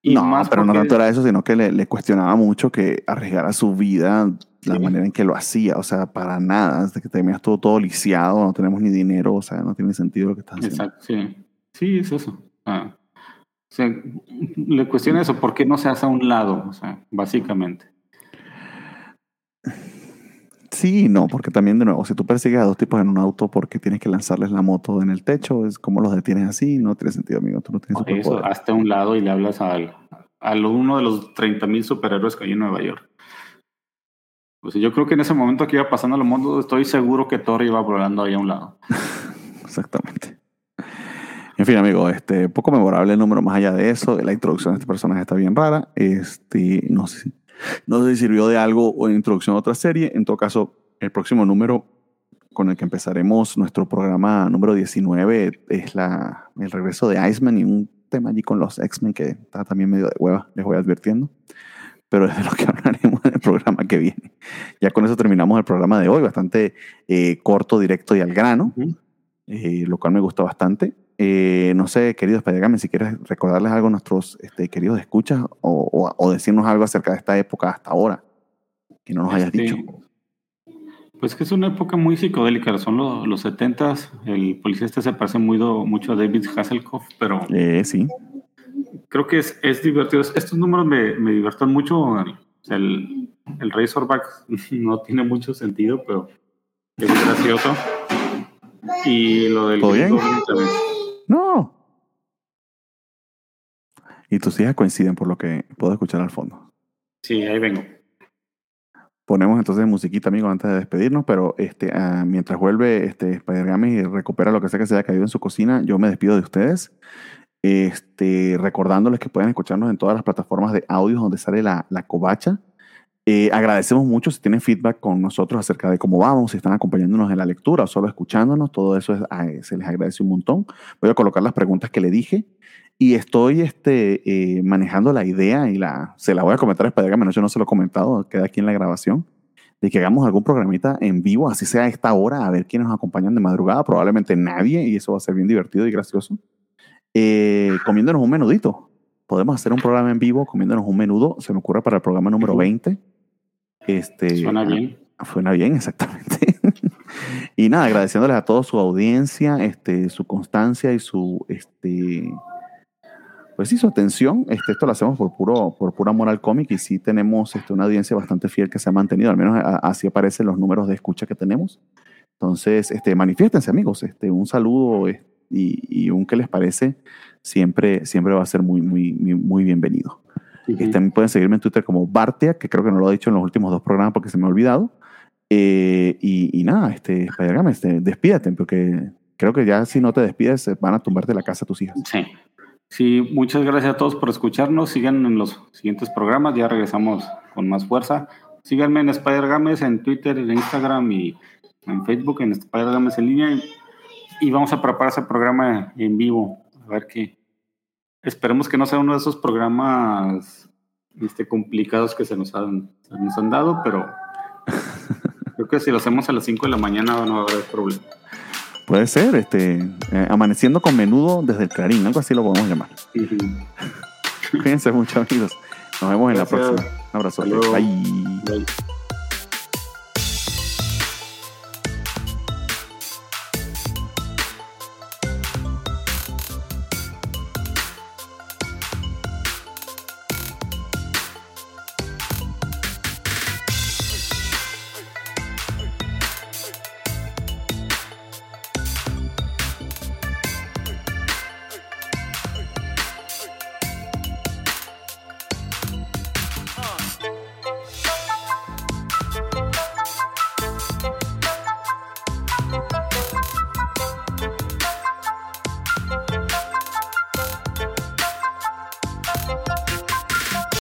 Speaker 1: y no, más pero no tanto era eso, sino que le, le, cuestionaba mucho que arriesgara su vida la manera en que lo hacía, o sea, para nada, desde que terminas todo, todo lisiado, no tenemos ni dinero, o sea, no tiene sentido lo que estás haciendo.
Speaker 2: Exacto, sí. Sí, es eso. o sea, le cuestiona eso, ¿por qué no se hace a un lado? O sea, básicamente.
Speaker 1: Sí, no, porque también de nuevo, si tú persigues a dos tipos en un auto porque tienes que lanzarles la moto en el techo, es como los detienes así, no tiene sentido, amigo. Tú no tienes
Speaker 2: Por eso, hazte a un lado y le hablas al, a lo- uno de los 30.000 superhéroes que hay en Nueva York. Pues yo creo que en ese momento que iba pasando el mundo, estoy seguro que Thor iba volando ahí a un lado.
Speaker 1: Exactamente. En fin, amigo, este, poco memorable el número más allá de eso. La introducción de este personaje está bien rara. Este, no sé, si- no sé si sirvió de algo o de introducción a otra serie. En todo caso, el próximo número con el que empezaremos nuestro programa número 19 es la, el regreso de Iceman y un tema allí con los X-Men que está también medio de hueva, les voy advirtiendo. Pero es de lo que hablaremos en el programa que viene. Ya con eso terminamos el programa de hoy, bastante eh, corto, directo y al grano
Speaker 2: Ujú.
Speaker 1: eh, lo cual me gusta bastante. Eh, no sé, queridos Padegame, si quieres recordarles algo a nuestros este, queridos escuchas o, o- o decirnos algo acerca de esta época hasta ahora que no nos hayas
Speaker 2: Este,
Speaker 1: dicho.
Speaker 2: Pues que es una época muy psicodélica, son los, los 70s, el policía este se parece muy mucho a David Hasselhoff, pero
Speaker 1: Eh, sí,
Speaker 2: creo que es, es divertido. Estos números me, me divierten mucho. El, el Razorback no tiene mucho sentido, pero es gracioso. Y lo del
Speaker 1: ¿Todo bien?
Speaker 2: También.
Speaker 1: No. Y tus hijas coinciden por lo que puedo escuchar al fondo.
Speaker 2: Sí, ahí vengo.
Speaker 1: Ponemos entonces musiquita, amigos, antes de despedirnos, pero este, ah, mientras vuelve este Spider-Games y recupera lo que sea que se haya caído en su cocina, yo me despido de ustedes. Este, recordándoles que pueden escucharnos en todas las plataformas de audio donde sale la, la covacha. Eh, agradecemos mucho si tienen feedback con nosotros acerca de cómo vamos, si están acompañándonos en la lectura o solo escuchándonos, todo eso es- ah, se les agradece un montón. Voy a colocar las preguntas que le dije y estoy este, eh, manejando la idea y la, se la voy a comentar a Spider-Man, yo no se lo he comentado, queda aquí en la grabación, de que hagamos algún programita en vivo, así sea a esta hora, a ver quiénes nos acompañan de madrugada, probablemente nadie, y eso va a ser bien divertido y gracioso. Eh, comiéndonos un menudito. Podemos hacer un programa en vivo comiéndonos un menudo, se me ocurre para el programa número
Speaker 2: Ujú.
Speaker 1: 20. Este,
Speaker 2: Suena
Speaker 1: ah,
Speaker 2: bien.
Speaker 1: Suena bien, exactamente. y nada, agradeciéndoles a todos su audiencia, este, su constancia y su, este, pues sí, su atención. Este, esto lo hacemos por puro, por puro amor al cómic y sí tenemos este, una audiencia bastante fiel que se ha mantenido, al menos a- así aparecen los números de escucha que tenemos. Entonces, este, manifiéstense, amigos. Este, un saludo eh, y, y un que les parece siempre, siempre va a ser muy, muy, muy bienvenido. También pueden seguirme en Twitter como Bartia, que creo que no lo he dicho en los últimos dos programas porque se me ha olvidado. Eh, y, y nada, este, Spider-Man, este, despídate, porque creo que ya si no te despides eh, van a tumbarte la casa tus hijas.
Speaker 2: Sí. Sí, muchas gracias a todos por escucharnos. Sigan en los siguientes programas. Ya regresamos con más fuerza. Síganme en Spider Games, en Twitter, en Instagram y en Facebook, en Spider Games en línea. Y, y vamos a preparar ese programa en vivo. A ver qué. Esperemos que no sea uno de esos programas este, complicados que se nos han, se nos han dado, pero creo que si lo hacemos a las 5 de la mañana no va a haber problema.
Speaker 1: Puede ser, este, eh, amaneciendo con menudo desde el clarín, algo así lo podemos llamar. Cuídense mucho, amigos. Nos vemos en la próxima. Un abrazo.
Speaker 2: Bye.